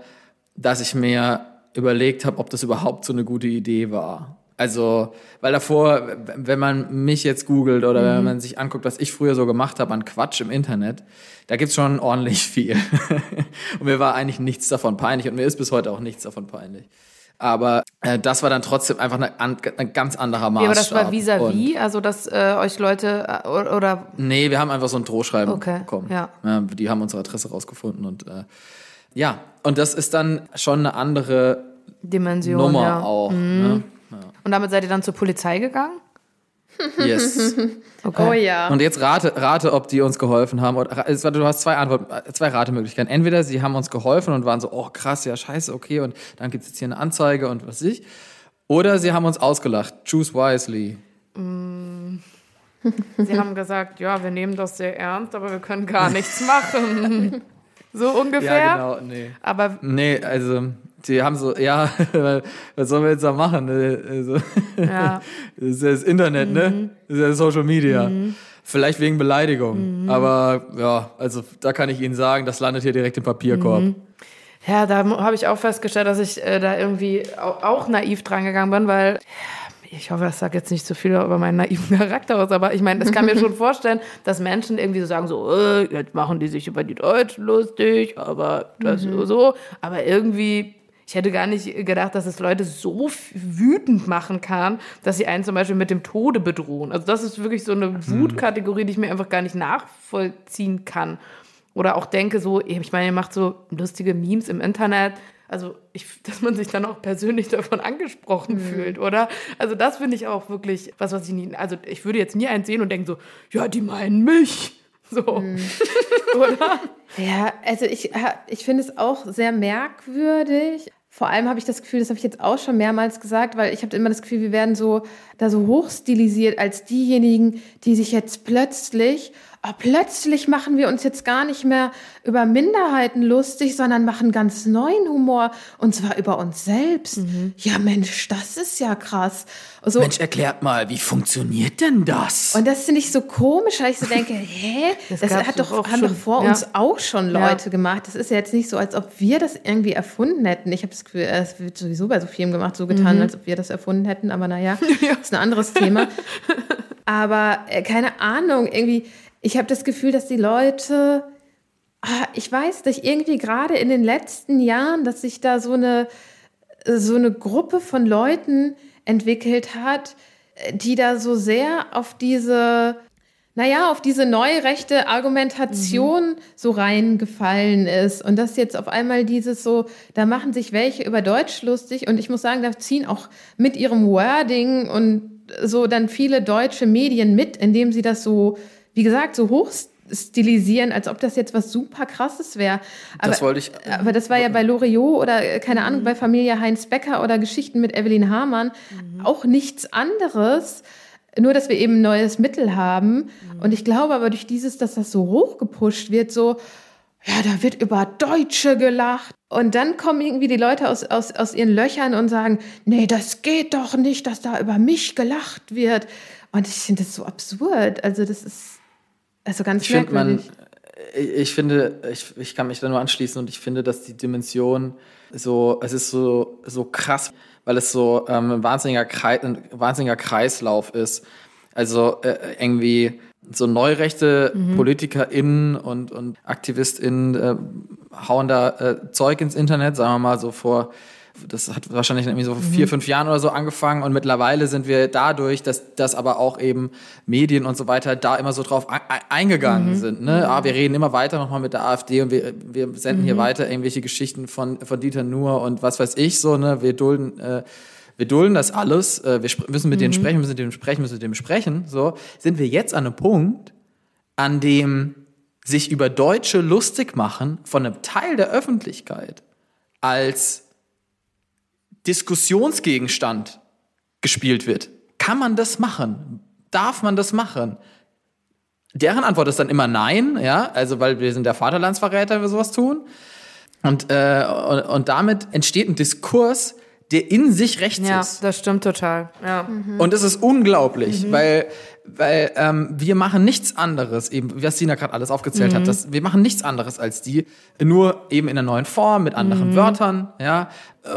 [SPEAKER 2] dass ich mir überlegt habe, ob das überhaupt so eine gute Idee war. Also, weil davor, wenn man mich jetzt googelt oder mhm. wenn man sich anguckt, was ich früher so gemacht habe an Quatsch im Internet, da gibt's schon ordentlich viel. *laughs* und mir war eigentlich nichts davon peinlich und mir ist bis heute auch nichts davon peinlich. Aber äh, das war dann trotzdem einfach eine, ein ganz anderer Maßstab. Ja, aber das
[SPEAKER 1] war vis-à-vis, -vis, also dass äh, euch Leute äh, oder...
[SPEAKER 2] Nee, wir haben einfach so ein Drohschreiben okay. bekommen. Ja. ja. Die haben unsere Adresse rausgefunden und äh, ja, und das ist dann schon eine andere
[SPEAKER 1] Dimension
[SPEAKER 2] Nummer
[SPEAKER 1] ja.
[SPEAKER 2] auch. Mhm. Ne?
[SPEAKER 1] Ja. Und damit seid ihr dann zur Polizei gegangen?
[SPEAKER 2] Yes. *laughs*
[SPEAKER 3] Okay. Oh ja.
[SPEAKER 2] Und jetzt rate, rate, ob die uns geholfen haben. Du hast zwei Antworten, zwei Ratemöglichkeiten. Entweder sie haben uns geholfen und waren so, oh krass, ja scheiße, okay, und dann gibt es jetzt hier eine Anzeige und was weiß ich. Oder sie haben uns ausgelacht. Choose wisely.
[SPEAKER 1] Mm. *laughs* Sie haben gesagt, ja, wir nehmen das sehr ernst, aber wir können gar nichts machen. *laughs* So ungefähr.
[SPEAKER 2] Ja, genau, nee.
[SPEAKER 1] Aber
[SPEAKER 2] nee, also die haben so, ja, *laughs* was sollen wir jetzt da machen? Also, ja. *laughs* Das ist ja das Internet, ne? mhm. ne? Das ist ja Social Media. Mhm. Vielleicht wegen Beleidigung. Mhm. Aber ja, also da kann ich Ihnen sagen, das landet hier direkt im Papierkorb. Mhm.
[SPEAKER 1] Ja, da habe ich auch festgestellt, dass ich äh, da irgendwie auch, auch naiv dran gegangen bin, weil ich hoffe, das sagt jetzt nicht zu so viel über meinen naiven *laughs* Charakter aus, aber ich meine, das kann mir schon *laughs* vorstellen, dass Menschen irgendwie so sagen, so, äh, jetzt machen die sich über die Deutschen lustig, aber das mhm. so, aber irgendwie ich hätte gar nicht gedacht, dass es Leute so wütend machen kann, dass sie einen zum Beispiel mit dem Tode bedrohen. Also das ist wirklich so eine mhm. Wutkategorie, die ich mir einfach gar nicht nachvollziehen kann. Oder auch denke so, ich meine, ihr macht so lustige Memes im Internet. Also, ich, *laughs* dass man sich dann auch persönlich davon angesprochen mhm. fühlt, oder? Also, das finde ich auch wirklich was, was ich nie. Also, ich würde jetzt nie eins sehen und denken so, ja, die meinen mich. So. Mhm. *laughs* *laughs* oder?
[SPEAKER 3] Ja, also ich, ich finde es auch sehr merkwürdig. Vor allem habe ich das Gefühl, das habe ich jetzt auch schon mehrmals gesagt, weil ich habe immer das Gefühl, wir werden so da so hochstilisiert als diejenigen, die sich jetzt plötzlich oh, plötzlich machen wir uns jetzt gar nicht mehr über Minderheiten lustig, sondern machen ganz neuen Humor und zwar über uns selbst. Mhm. Ja, Mensch, das ist ja krass.
[SPEAKER 2] So, Mensch, erklärt mal, wie funktioniert denn das?
[SPEAKER 3] Und das finde ich so komisch, weil ich so denke, *laughs* hä, das, das hat doch, haben schon, doch vor ja. uns auch schon Leute ja. gemacht. Das ist ja jetzt nicht so, als ob wir das irgendwie erfunden hätten. Ich habe das Gefühl, es wird sowieso bei so Filmen gemacht, so getan, mhm. als ob wir das erfunden hätten, aber naja, *laughs* ja. ist ein anderes Thema. *laughs* Aber äh, keine Ahnung, irgendwie, ich habe das Gefühl, dass die Leute, ah, ich weiß nicht, irgendwie gerade in den letzten Jahren, dass sich da so eine, so eine Gruppe von Leuten entwickelt hat, die da so sehr auf diese, naja, auf diese neurechte Argumentation mhm. so reingefallen ist. Und dass jetzt auf einmal dieses so, da machen sich welche über Deutsch lustig und ich muss sagen, da ziehen auch mit ihrem Wording und so dann viele deutsche Medien mit, indem sie das so wie gesagt, so hoch stilisieren, als ob das jetzt was super krasses wäre.
[SPEAKER 2] Das wollte ich.
[SPEAKER 3] Aber das war ja bei Loriot oder äh, keine Ahnung, mhm. bei Familie Heinz Becker oder Geschichten mit Evelyn Hamann mhm. auch nichts anderes. Nur, dass wir eben ein neues Mittel haben. Mhm. Und ich glaube aber durch dieses, dass das so hochgepusht wird, so, ja, da wird über Deutsche gelacht. Und dann kommen irgendwie die Leute aus, aus, aus ihren Löchern und sagen, nee, das geht doch nicht, dass da über mich gelacht wird. Und ich finde das so absurd. Also das ist, also ganz
[SPEAKER 2] ich find man, ich finde, ich, ich kann mich da nur anschließen und ich finde, dass die Dimension so, es ist so, so krass, weil es so ähm, ein, wahnsinniger Kreis, ein wahnsinniger Kreislauf ist. Also äh, irgendwie so neurechte mhm. PolitikerInnen und, und AktivistInnen äh, hauen da äh, Zeug ins Internet, sagen wir mal so vor das hat wahrscheinlich irgendwie so mhm. vier, fünf Jahren oder so angefangen und mittlerweile sind wir dadurch, dass das aber auch eben Medien und so weiter da immer so drauf eingegangen mhm. sind. Ne? Ah, wir reden immer weiter nochmal mit der AfD und wir, wir senden mhm. hier weiter irgendwelche Geschichten von, von Dieter Nuhr und was weiß ich so, ne? Wir dulden, äh, wir dulden das alles, äh, wir müssen mit denen mhm. sprechen, müssen mit denen sprechen, müssen mit denen sprechen. So, sind wir jetzt an einem Punkt, an dem sich über Deutsche lustig machen von einem Teil der Öffentlichkeit als Diskussionsgegenstand gespielt wird. Kann man das machen? Darf man das machen? Deren Antwort ist dann immer nein, ja, also weil wir sind der Vaterlandsverräter, wenn wir sowas tun. Und, äh, und, und damit entsteht ein Diskurs, der in sich rechts
[SPEAKER 1] ja,
[SPEAKER 2] ist.
[SPEAKER 1] Ja, das stimmt total. Ja.
[SPEAKER 2] Mhm. Und es ist unglaublich, mhm. weil weil ähm, wir machen nichts anderes, eben, was Sina gerade alles aufgezählt mhm. hat, das, wir machen nichts anderes als die, nur eben in einer neuen Form, mit anderen mhm. Wörtern, ja.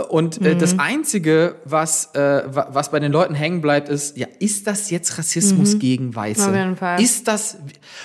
[SPEAKER 2] Und äh, mhm. das Einzige, was, äh, was bei den Leuten hängen bleibt, ist, ja, ist das jetzt Rassismus mhm. gegen Weiße?
[SPEAKER 1] Auf jeden Fall.
[SPEAKER 2] Ist das,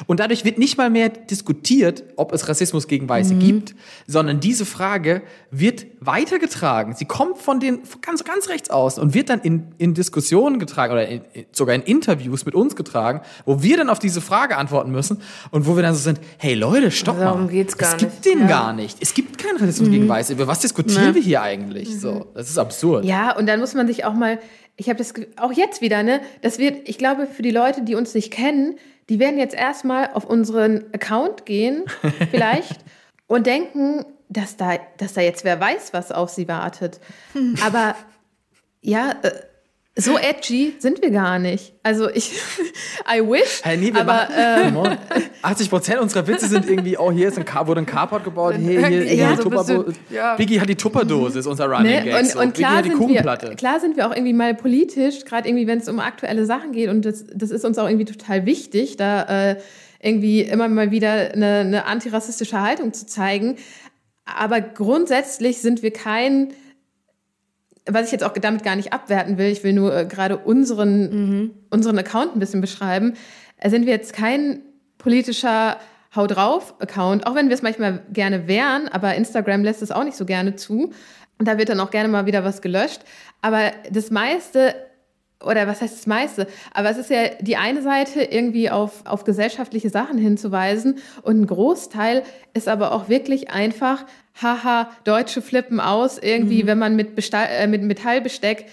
[SPEAKER 2] und dadurch wird nicht mal mehr diskutiert, ob es Rassismus gegen Weiße mhm. gibt, sondern diese Frage wird weitergetragen. Sie kommt von den ganz, ganz rechts aus und wird dann in, in Diskussionen getragen oder in, sogar in Interviews mit uns getragen, wo wir dann auf diese Frage antworten müssen und wo wir dann so sind, hey Leute, stopp also,
[SPEAKER 1] mal. Geht's gar
[SPEAKER 2] es gibt den ja. gar nicht. Es gibt keinen Rassismus mhm. gegen Weiße. Über was diskutieren ja. wir hier eigentlich? Mhm. So, das ist absurd.
[SPEAKER 3] Ja, und dann muss man sich auch mal, ich habe das auch jetzt wieder, ne, das wird, ich glaube, für die Leute, die uns nicht kennen, die werden jetzt erstmal auf unseren Account gehen, *laughs* vielleicht, und denken, dass da, dass da jetzt wer weiß, was auf sie wartet. *laughs* Aber ja, äh, so edgy sind wir gar nicht. Also ich, *laughs* I wish.
[SPEAKER 2] Hey, nee, wir aber machen, äh, 80 Prozent unserer Witze sind irgendwie, oh, hier ist ein Car, wurde ein Carport gebaut, hier, hier, hier ja, so bisschen, ja. Biggie hat die Tupperdose, ist unser Running ne? Gag.
[SPEAKER 3] Und, und klar, sind wir, klar sind wir auch irgendwie mal politisch, gerade irgendwie, wenn es um aktuelle Sachen geht und das, das ist uns auch irgendwie total wichtig, da äh, irgendwie immer mal wieder eine, eine antirassistische Haltung zu zeigen. Aber grundsätzlich sind wir kein was ich jetzt auch damit gar nicht abwerten will, ich will nur äh, gerade unseren, mhm. unseren Account ein bisschen beschreiben, äh, sind wir jetzt kein politischer Hau drauf Account, auch wenn wir es manchmal gerne wären, aber Instagram lässt es auch nicht so gerne zu. Und da wird dann auch gerne mal wieder was gelöscht. Aber das meiste oder was heißt das meiste? Aber es ist ja die eine Seite, irgendwie auf, auf gesellschaftliche Sachen hinzuweisen und ein Großteil ist aber auch wirklich einfach, haha, Deutsche flippen aus, irgendwie, mhm. wenn man mit, Bestall, äh, mit Metallbesteck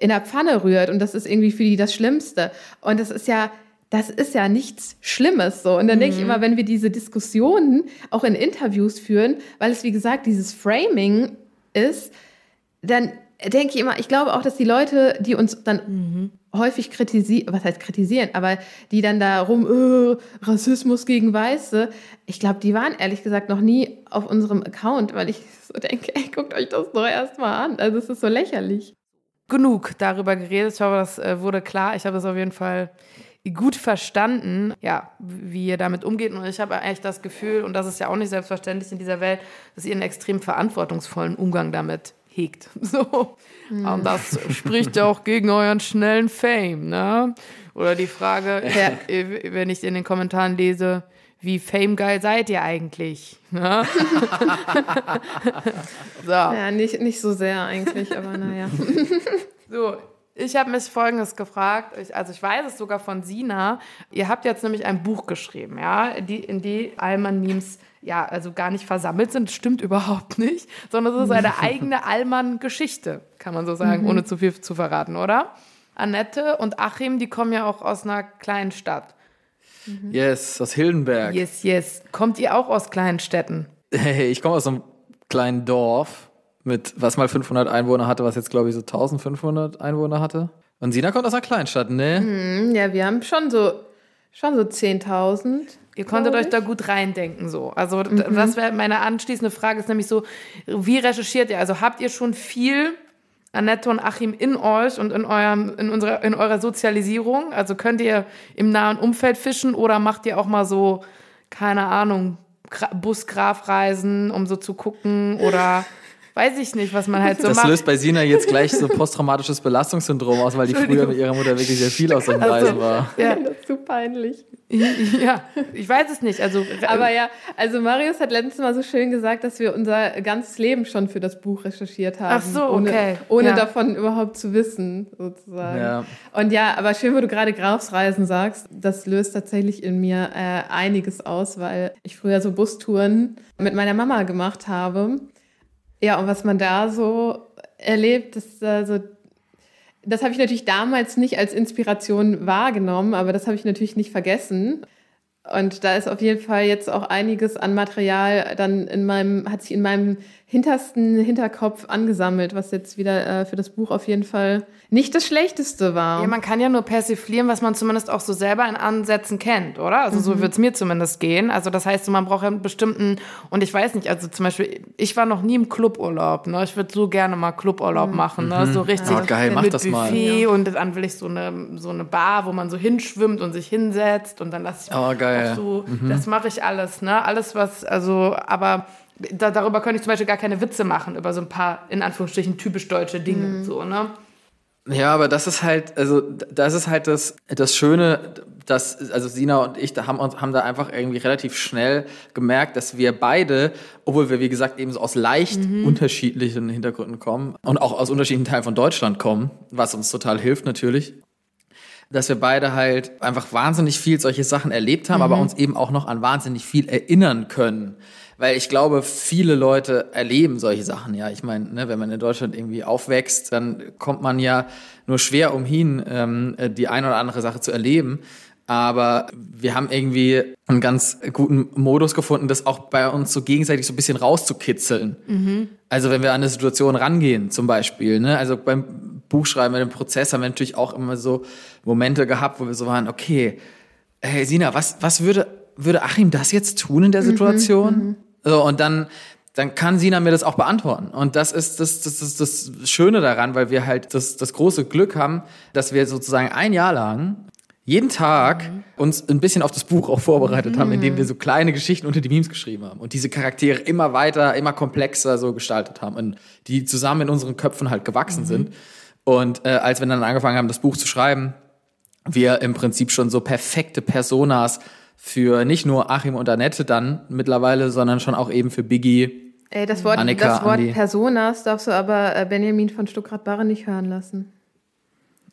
[SPEAKER 3] in der Pfanne rührt und das ist irgendwie für die das Schlimmste. Und das ist ja, das ist ja nichts Schlimmes so. Und dann mhm. denke ich immer, wenn wir diese Diskussionen auch in Interviews führen, weil es wie gesagt dieses Framing ist, dann denke ich immer, ich glaube auch, dass die Leute, die uns dann mhm. häufig kritisieren, was heißt kritisieren, aber die dann darum, äh, Rassismus gegen Weiße, ich glaube, die waren ehrlich gesagt noch nie auf unserem Account, weil ich *laughs* so denke, ey, guckt euch das doch erstmal an. Also es ist so lächerlich.
[SPEAKER 1] Genug darüber geredet. Ich hoffe, das äh, wurde klar. Ich habe es auf jeden Fall gut verstanden, ja, wie ihr damit umgeht. Und ich habe eigentlich das Gefühl, und das ist ja auch nicht selbstverständlich in dieser Welt, dass ihr einen extrem verantwortungsvollen Umgang damit hegt. *laughs* So. Mhm. Und das spricht ja auch gegen euren schnellen Fame, ne? Oder die Frage, ja. wenn ich in den Kommentaren lese, wie famegeil seid ihr eigentlich? Ne? *laughs*
[SPEAKER 3] so. Ja, nicht, nicht so sehr eigentlich, aber naja. *laughs*
[SPEAKER 1] so, ich habe mich Folgendes gefragt, ich, also ich weiß es sogar von Sina. Ihr habt jetzt nämlich ein Buch geschrieben, ja, die, in die Allmann-Memes ja, also gar nicht versammelt sind, stimmt *laughs* überhaupt nicht, sondern es ist eine *laughs* eigene Allmann-Geschichte, kann man so sagen, mhm. ohne zu viel zu verraten, oder? Annette und Achim, die kommen ja auch aus einer kleinen Stadt.
[SPEAKER 2] Mhm. Yes, aus Hildenberg.
[SPEAKER 1] Yes, yes. Kommt ihr auch aus kleinen Städten? *laughs*
[SPEAKER 2] Hey, ich komme aus einem kleinen Dorf mit, was mal 500 Einwohner hatte, was jetzt glaube ich so 1500 Einwohner hatte. Und Sina kommt aus einer Kleinstadt, ne?
[SPEAKER 3] Mhm, ja, wir haben schon so, schon so 10.000.
[SPEAKER 1] Ihr konntet euch da gut reindenken, so. Also, mhm. das wäre meine anschließende Frage, ist nämlich so, wie recherchiert ihr? Also, habt ihr schon viel Annette und Achim in euch und in, eurem, in, unserer, in eurer Sozialisierung? Also, könnt ihr im nahen Umfeld fischen oder macht ihr auch mal so, keine Ahnung, Busgrafreisen, um so zu gucken oder weiß ich nicht, was man halt so
[SPEAKER 2] das
[SPEAKER 1] macht.
[SPEAKER 2] Das löst bei Sina jetzt gleich so *laughs* posttraumatisches Belastungssyndrom aus, weil die früher mit ihrer Mutter wirklich sehr viel aus solchen also, Reisen war.
[SPEAKER 3] Ja, das ist zu peinlich. *laughs*
[SPEAKER 1] Ja, ich weiß es nicht. Also,
[SPEAKER 3] Aber ja, also Marius hat letztens mal so schön gesagt, dass wir unser ganzes Leben schon für das Buch recherchiert haben.
[SPEAKER 1] Ach so, okay.
[SPEAKER 3] Ohne, ohne ja. davon überhaupt zu wissen, sozusagen. Ja. Und ja, aber schön, wo du gerade Grafsreisen sagst, das löst tatsächlich in mir äh, einiges aus, weil ich früher so Bustouren mit meiner Mama gemacht habe. Ja, und was man da so erlebt, das, also, das habe ich natürlich damals nicht als Inspiration wahrgenommen, aber das habe ich natürlich nicht vergessen. Und da ist auf jeden Fall jetzt auch einiges an Material dann in meinem, hat sich in meinem hintersten Hinterkopf angesammelt, was jetzt wieder äh, für das Buch auf jeden Fall nicht das Schlechteste war.
[SPEAKER 1] Ja, man kann ja nur persiflieren, was man zumindest auch so selber in Ansätzen kennt, oder? Also mhm. so wird es mir zumindest gehen. Also das heißt, man braucht ja einen bestimmten, und ich weiß nicht, also zum Beispiel, ich war noch nie im Cluburlaub, ne? Ich würde so gerne mal Cluburlaub mhm. machen, ne? So mhm. richtig
[SPEAKER 2] oh, geil, mach das
[SPEAKER 1] Buffet mal. und dann will ich so eine, so eine Bar, wo man so hinschwimmt und sich hinsetzt und dann lasse ich
[SPEAKER 2] oh, geil.
[SPEAKER 1] so, mhm. das mache ich alles, ne? Alles, was, also, aber da, darüber könnte ich zum Beispiel gar keine Witze machen, über so ein paar, in Anführungsstrichen, typisch deutsche Dinge. Mhm. So, ne?
[SPEAKER 2] Ja, aber das ist halt, also das ist halt das, das Schöne, dass, also Sina und ich da haben, uns, haben da einfach irgendwie relativ schnell gemerkt, dass wir beide, obwohl wir, wie gesagt, eben so aus leicht mhm. unterschiedlichen Hintergründen kommen und auch aus unterschiedlichen Teilen von Deutschland kommen, was uns total hilft natürlich, dass wir beide halt einfach wahnsinnig viel solche Sachen erlebt haben, mhm. aber uns eben auch noch an wahnsinnig viel erinnern können. Weil ich glaube, viele Leute erleben solche Sachen ja. Ich meine, ne, wenn man in Deutschland irgendwie aufwächst, dann kommt man ja nur schwer umhin, ähm, die eine oder andere Sache zu erleben. Aber wir haben irgendwie einen ganz guten Modus gefunden, das auch bei uns so gegenseitig so ein bisschen rauszukitzeln. Mhm. Also wenn wir an eine Situation rangehen, zum Beispiel. Ne? Also beim Buchschreiben, bei dem Prozess haben wir natürlich auch immer so Momente gehabt, wo wir so waren, okay, hey Sina, was, was würde, würde Achim das jetzt tun in der mhm, Situation? Mhm, so, und dann, dann kann Sina mir das auch beantworten. Und das ist das, das, das, das Schöne daran, weil wir halt das, das große Glück haben, dass wir sozusagen ein Jahr lang jeden Tag mhm. uns ein bisschen auf das Buch auch vorbereitet mhm. haben, indem wir so kleine Geschichten unter die Memes geschrieben haben und diese Charaktere immer weiter, immer komplexer so gestaltet haben und die zusammen in unseren Köpfen halt gewachsen mhm. sind. Und äh, als wir dann angefangen haben, das Buch zu schreiben, wir im Prinzip schon so perfekte Personas für nicht nur Achim und Annette dann mittlerweile, sondern schon auch eben für Biggie.
[SPEAKER 3] Ey, das Wort, Annika, das Wort Personas darfst du aber äh, Benjamin von Stuckrad-Barre nicht hören lassen.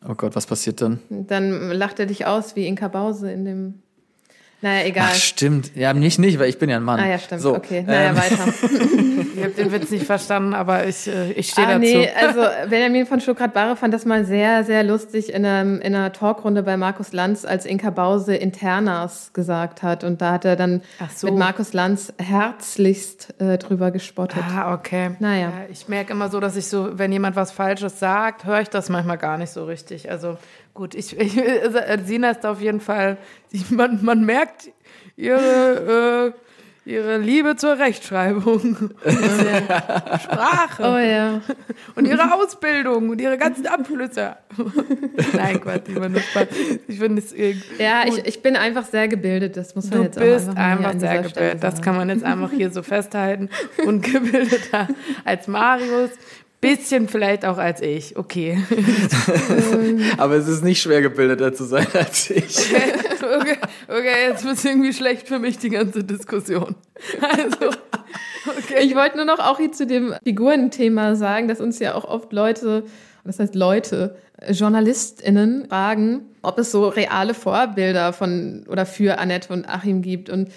[SPEAKER 2] Oh Gott, was passiert dann?
[SPEAKER 3] Dann lacht er dich aus wie Inka Bause in dem naja, egal. Ach,
[SPEAKER 2] stimmt. Ja, mich nicht, weil ich bin ja ein Mann.
[SPEAKER 3] Ah ja, stimmt. So, okay, naja, ähm. weiter. *laughs*
[SPEAKER 1] ich habe den Witz nicht verstanden, aber ich, äh, ich stehe
[SPEAKER 3] ah,
[SPEAKER 1] dazu.
[SPEAKER 3] Nee, also Benjamin von Stuckrad-Barre fand das mal sehr, sehr lustig in, einem, in einer Talkrunde bei Markus Lanz, als Inka Bause Internas gesagt hat. Und da hat er dann so. mit Markus Lanz herzlichst äh, drüber gespottet.
[SPEAKER 1] Ah, okay.
[SPEAKER 3] Naja. Ja,
[SPEAKER 1] ich merke immer so, dass ich so, wenn jemand was Falsches sagt, höre ich das manchmal gar nicht so richtig. Also Gut, ich, ich, also Sina ist auf jeden Fall, man, man merkt ihre, äh, ihre Liebe zur Rechtschreibung. *laughs* Sprache.
[SPEAKER 3] Oh ja.
[SPEAKER 1] Und ihre Ausbildung und ihre ganzen Abschlüsse. *laughs* Nein, Quatsch, immer nur Spaß. Ich finde es
[SPEAKER 3] Ja, ich, ich bin einfach sehr gebildet, das muss man
[SPEAKER 1] du
[SPEAKER 3] jetzt
[SPEAKER 1] auch einfach, einfach sehr gebildet. Das kann man jetzt einfach hier so festhalten. *laughs* Und gebildeter als Marius Bisschen vielleicht auch als ich, okay. *laughs*
[SPEAKER 2] Aber es ist nicht schwer gebildeter zu sein als ich. *laughs*
[SPEAKER 1] Okay, okay, jetzt wird es irgendwie schlecht für mich, die ganze Diskussion. Also,
[SPEAKER 3] okay. Ich wollte nur noch auch hier zu dem Figurenthema sagen, dass uns ja auch oft Leute, das heißt Leute, JournalistInnen fragen, ob es so reale Vorbilder von oder für Annette und Achim gibt. Und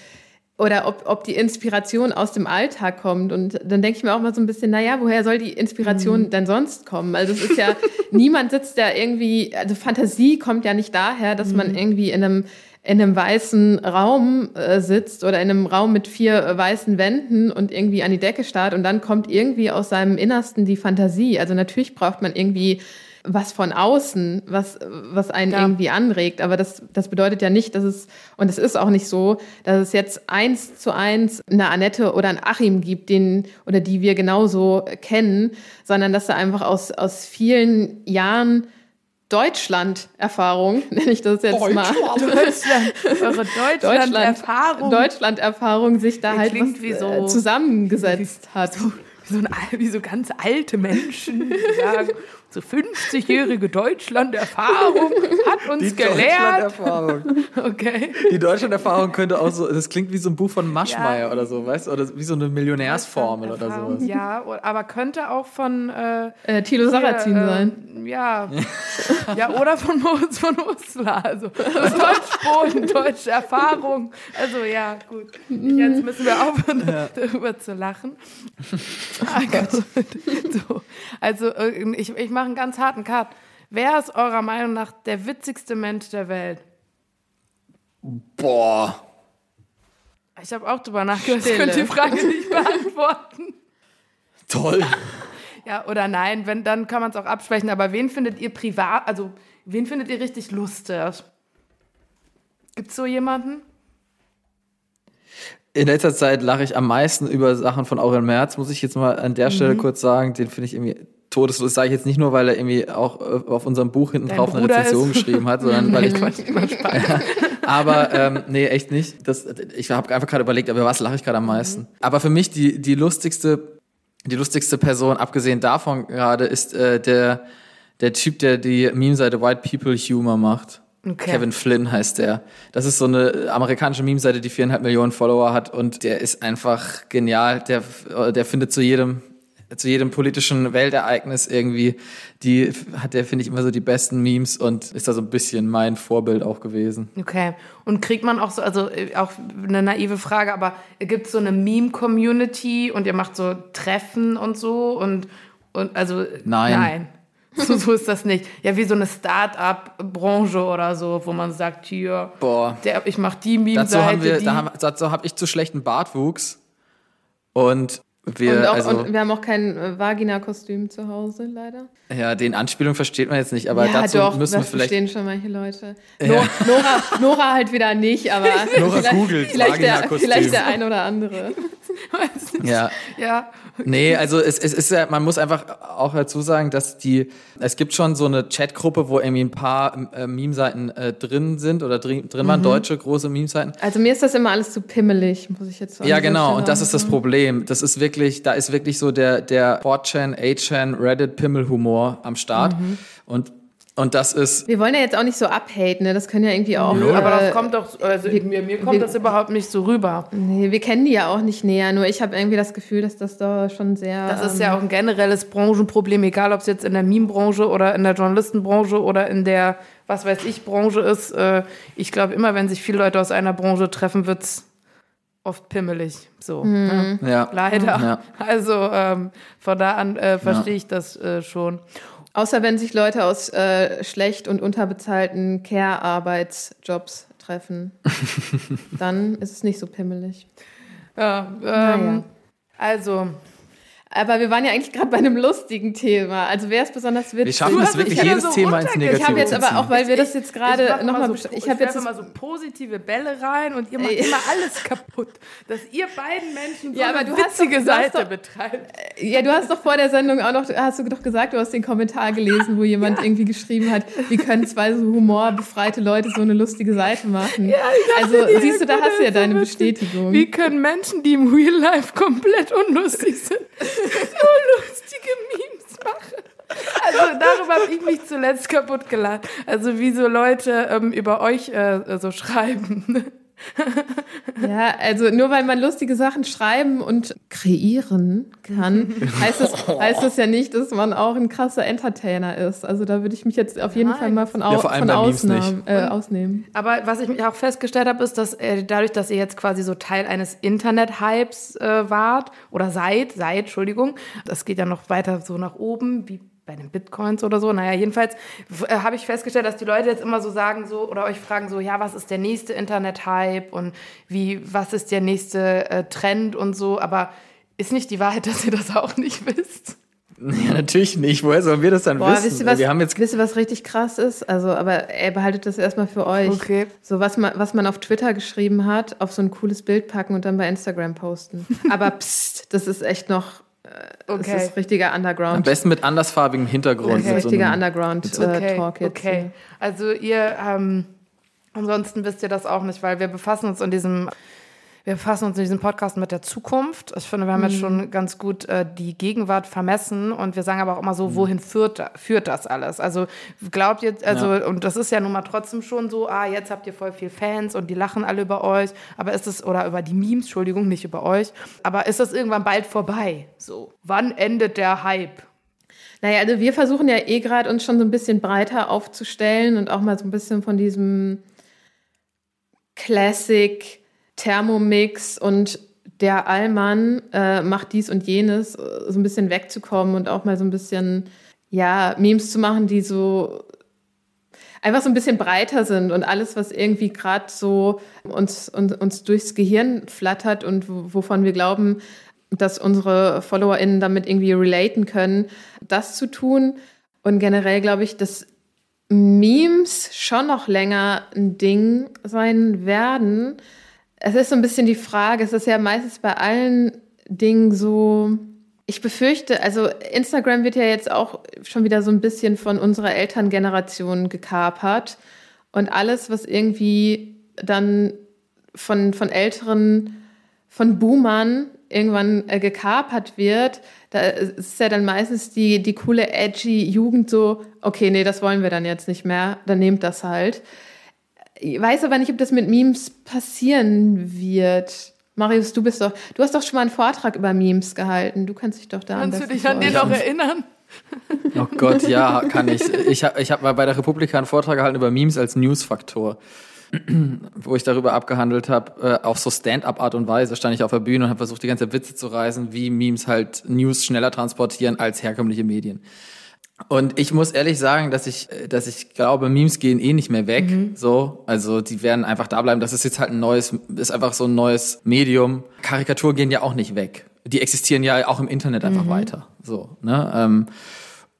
[SPEAKER 3] oder ob, ob die Inspiration aus dem Alltag kommt. Und dann denke ich mir auch mal so ein bisschen, naja, woher soll die Inspiration mhm. denn sonst kommen? Also es ist ja, *laughs* niemand sitzt da irgendwie, also Fantasie kommt ja nicht daher, dass mhm. man irgendwie in einem in einem weißen Raum äh, sitzt oder in einem Raum mit vier äh, weißen Wänden und irgendwie an die Decke starrt und dann kommt irgendwie aus seinem Innersten die Fantasie. Also natürlich braucht man irgendwie was von außen, was, was einen ja. irgendwie anregt. Aber das, das bedeutet ja nicht, dass es, und es ist auch nicht so, dass es jetzt eins zu eins eine Annette oder ein Achim gibt, den oder die wir genauso kennen, sondern dass da einfach aus, aus vielen Jahren Deutschland-Erfahrung, *laughs* nenne ich das jetzt
[SPEAKER 1] Deutschland.
[SPEAKER 3] mal.
[SPEAKER 1] Deutschland, *laughs* eure Deutschland-Erfahrung.
[SPEAKER 3] Deutschland-Erfahrung sich da halt was, so, äh, zusammengesetzt hat.
[SPEAKER 1] So, wie, so ein, wie so ganz alte Menschen, die *laughs* sagen, so 50-jährige Deutschland-Erfahrung hat *laughs* uns die gelehrt.
[SPEAKER 2] Deutschland-Erfahrung. *laughs*
[SPEAKER 1] Okay.
[SPEAKER 2] Die Deutschland-Erfahrung könnte auch so, das klingt wie so ein Buch von Maschmeyer ja. oder so, weißt du? Oder wie so eine Millionärsformel oder sowas.
[SPEAKER 1] Ja, aber könnte auch von äh,
[SPEAKER 3] äh, Thilo Sarrazin äh, sein.
[SPEAKER 1] Ja. *laughs* ja, oder von Moritz von Uslar. Also Deutschboden, deutsche Erfahrung. Also ja, gut. Jetzt müssen wir aufhören, ja. darüber zu lachen. Ah, Gott. So. Also äh, ich, ich mache mache einen ganz harten Cut. Wer ist eurer Meinung nach der witzigste Mensch der Welt?
[SPEAKER 2] Boah.
[SPEAKER 1] Ich habe auch drüber nachgedacht. *laughs* Ich könnte die Frage nicht *laughs* beantworten.
[SPEAKER 2] Toll. *laughs*
[SPEAKER 1] Ja, oder nein, wenn, dann kann man es auch absprechen. Aber wen findet ihr privat, also wen findet ihr richtig lustig? Gibt es so jemanden?
[SPEAKER 2] In letzter Zeit lache ich am meisten über Sachen von Aurel Merz, muss ich jetzt mal an der Stelle mhm. kurz sagen. Den finde ich irgendwie todeslos. Sage ich jetzt nicht nur, weil er irgendwie auch äh, auf unserem Buch hinten Dein drauf Bruder eine Rezension geschrieben hat, sondern *laughs* weil ich. *laughs* ja, aber ähm, nee, echt nicht. Das, ich habe einfach gerade überlegt, über was lache ich gerade am meisten. Mhm. Aber für mich die, die lustigste, die lustigste Person, abgesehen davon gerade, ist äh, der, der Typ, der die Meme-Seite White People Humor macht. Okay. Kevin Flynn heißt der. Das ist so eine amerikanische Meme-Seite, die viereinhalb Millionen Follower hat und der ist einfach genial. Der, der findet zu jedem, zu jedem politischen Weltereignis irgendwie, die hat der, finde ich, immer so die besten Memes und ist da so ein bisschen mein Vorbild auch gewesen.
[SPEAKER 1] Okay. Und kriegt man auch so, also auch eine naive Frage, aber gibt es so eine Meme-Community und ihr macht so Treffen und so und, und also
[SPEAKER 2] nein. nein. *laughs*
[SPEAKER 1] So, so ist das nicht. Ja, wie so eine Start-up-Branche oder so, wo man sagt, hier,
[SPEAKER 2] Boah.
[SPEAKER 1] Der, ich mach die Meme-Seite. Dazu,
[SPEAKER 2] habe ich zu schlechten Bartwuchs. Und wir,
[SPEAKER 3] und,
[SPEAKER 2] auch, also,
[SPEAKER 3] und wir haben auch kein äh, Vagina-Kostüm zu Hause, leider.
[SPEAKER 2] Ja, den Anspielung versteht man jetzt nicht, aber ja, dazu
[SPEAKER 3] doch,
[SPEAKER 2] müssen wir
[SPEAKER 3] vielleicht. verstehen schon manche Leute. Ja. Nora, Nora halt wieder nicht, aber *laughs*
[SPEAKER 2] Nora vielleicht, googelt
[SPEAKER 3] vielleicht, der, vielleicht der ein oder andere. *laughs*
[SPEAKER 2] ja.
[SPEAKER 1] ja.
[SPEAKER 2] Nee, also es, es ist ja, man muss einfach auch dazu sagen, dass die, es gibt schon so eine Chatgruppe, wo irgendwie ein paar äh, Meme-Seiten äh, drin sind oder drin, drin waren, mhm. deutsche große Meme-Seiten.
[SPEAKER 3] Also mir ist das immer alles zu pimmelig, muss ich jetzt sagen.
[SPEAKER 2] Ja, genau, und das ist das Problem. Das ist wirklich, da ist wirklich so der, der 4chan, 8chan, Reddit-Pimmel-Humor am Start. Mhm. Und und das ist.
[SPEAKER 3] Wir wollen ja jetzt auch nicht so abhaten, ne? Das können ja irgendwie auch.
[SPEAKER 1] Nö, aber das kommt doch, also wir, mir, mir kommt wir, das überhaupt nicht so rüber.
[SPEAKER 3] Nee, wir kennen die ja auch nicht näher. Nur ich habe irgendwie das Gefühl, dass das da schon sehr.
[SPEAKER 1] Das ist ähm, ja auch ein generelles Branchenproblem, egal ob es jetzt in der Meme-Branche oder in der Journalistenbranche oder in der, was weiß ich, Branche ist. Äh, ich glaube, immer wenn sich viele Leute aus einer Branche treffen, wird es oft pimmelig. So.
[SPEAKER 2] Mhm. Ne? Ja.
[SPEAKER 1] Leider. Ja. Also ähm, von da an äh, verstehe ja. ich das äh, schon.
[SPEAKER 3] Außer wenn sich Leute aus äh, schlecht und unterbezahlten Care-Arbeitsjobs treffen. *laughs* dann ist es nicht so pimmelig.
[SPEAKER 1] Ja, ähm, naja. also
[SPEAKER 3] aber wir waren ja eigentlich gerade bei einem lustigen Thema. Also wer ist besonders witzig?
[SPEAKER 2] Wir schaffen es wirklich jedes so Thema ins Negative
[SPEAKER 3] Ich habe jetzt aber auch, weil wir das jetzt gerade nochmal...
[SPEAKER 1] So, ich habe jetzt mal so positive Bälle rein und ihr macht immer alles kaputt. Dass ihr beiden Menschen so ja, aber eine du witzige doch, Seite doch, betreibt.
[SPEAKER 3] Ja, du hast doch vor der Sendung auch noch, hast du doch gesagt, du hast den Kommentar gelesen, wo jemand *laughs* ja. irgendwie geschrieben hat, wie können zwei so humorbefreite Leute so eine lustige Seite machen. Ja, also siehst du, da hast du ja deine Bestätigung.
[SPEAKER 1] Wie können Menschen, die im Real Life komplett unlustig sind, so lustige Memes machen. Also darüber habe ich mich zuletzt kaputt gelacht. Also wie so Leute ähm, über euch äh, so schreiben. *laughs*
[SPEAKER 3] Ja, also nur weil man lustige Sachen schreiben und kreieren kann, *laughs* heißt es, heißt es ja nicht, dass man auch ein krasser Entertainer ist. Also da würde ich mich jetzt auf jeden Nein. Fall mal von, au ja, von Ausnahmen, äh, ausnehmen.
[SPEAKER 1] Aber was ich auch festgestellt habe, ist, dass äh, dadurch, dass ihr jetzt quasi so Teil eines Internet-Hypes äh, wart oder seid, seid, Entschuldigung, das geht ja noch weiter so nach oben, wie bei den Bitcoins oder so. Naja, jedenfalls äh, habe ich festgestellt, dass die Leute jetzt immer so sagen so oder euch fragen so, ja, was ist der nächste Internet-Hype und wie, was ist der nächste äh, Trend und so. Aber ist nicht die Wahrheit, *laughs* dass ihr das auch nicht wisst?
[SPEAKER 2] Ja, natürlich nicht. Woher sollen wir das dann Boah, wissen?
[SPEAKER 3] Wisst ihr, was, wir haben jetzt wisst ihr, was richtig krass ist? Also, aber ey, behaltet das erstmal für euch.
[SPEAKER 1] Okay.
[SPEAKER 3] So, was man, was man auf Twitter geschrieben hat, auf so ein cooles Bild packen und dann bei Instagram posten. *laughs* aber pst, das ist echt noch Okay. Das ist richtiger Underground.
[SPEAKER 2] Am besten mit andersfarbigem Hintergrund.
[SPEAKER 3] Okay. Richtiger so Underground-Talk
[SPEAKER 1] äh, jetzt. Okay. Also ihr, ähm, ansonsten wisst ihr das auch nicht, weil wir befassen uns in diesem wir befassen uns in diesem Podcast mit der Zukunft. Ich finde, wir haben mhm. jetzt schon ganz gut äh, die Gegenwart vermessen und wir sagen aber auch immer so, mhm. wohin führt, führt das alles? Also glaubt ihr, also, ja. und das ist ja nun mal trotzdem schon so, ah, jetzt habt ihr voll viel Fans und die lachen alle über euch, aber ist es, oder über die Memes, Entschuldigung, nicht über euch, aber ist das irgendwann bald vorbei? So, wann endet der Hype?
[SPEAKER 3] Naja, also wir versuchen ja eh gerade uns schon so ein bisschen breiter aufzustellen und auch mal so ein bisschen von diesem Classic Thermomix und der Allmann äh, macht dies und jenes, äh, so ein bisschen wegzukommen und auch mal so ein bisschen, ja, Memes zu machen, die so. einfach so ein bisschen breiter sind und alles, was irgendwie gerade so uns, uns, uns durchs Gehirn flattert und wovon wir glauben, dass unsere FollowerInnen damit irgendwie relaten können, das zu tun. Und generell glaube ich, dass Memes schon noch länger ein Ding sein werden. Es ist so ein bisschen die Frage, es ist ja meistens bei allen Dingen so, ich befürchte, also Instagram wird ja jetzt auch schon wieder so ein bisschen von unserer Elterngeneration gekapert. Und alles, was irgendwie dann von, von älteren, von Boomern irgendwann äh, gekapert wird, da ist ja dann meistens die, die coole, edgy Jugend so, okay, nee, das wollen wir dann jetzt nicht mehr, dann nehmt das halt. Ich weiß aber nicht, ob das mit Memes passieren wird. Marius, du bist doch, du hast doch schon mal einen Vortrag über Memes gehalten. Du kannst dich doch da
[SPEAKER 1] Kannst du dich an den noch erinnern? *laughs*
[SPEAKER 2] Oh Gott, ja, kann ich. Ich habe ich hab mal bei der Republika einen Vortrag gehalten über Memes als Newsfaktor, wo ich darüber abgehandelt habe, äh, auf so Stand-up-Art und Weise stand ich auf der Bühne und habe versucht, die ganze Witze zu reißen, wie Memes halt News schneller transportieren als herkömmliche Medien. Und ich muss ehrlich sagen, dass ich, äh, dass ich glaube, Memes gehen eh nicht mehr weg. Mhm. So, also die werden einfach da bleiben. Das ist jetzt halt ein neues, ist einfach so ein neues Medium. Karikaturen gehen ja auch nicht weg. Die existieren ja auch im Internet einfach mhm. weiter. So, ne? Ähm,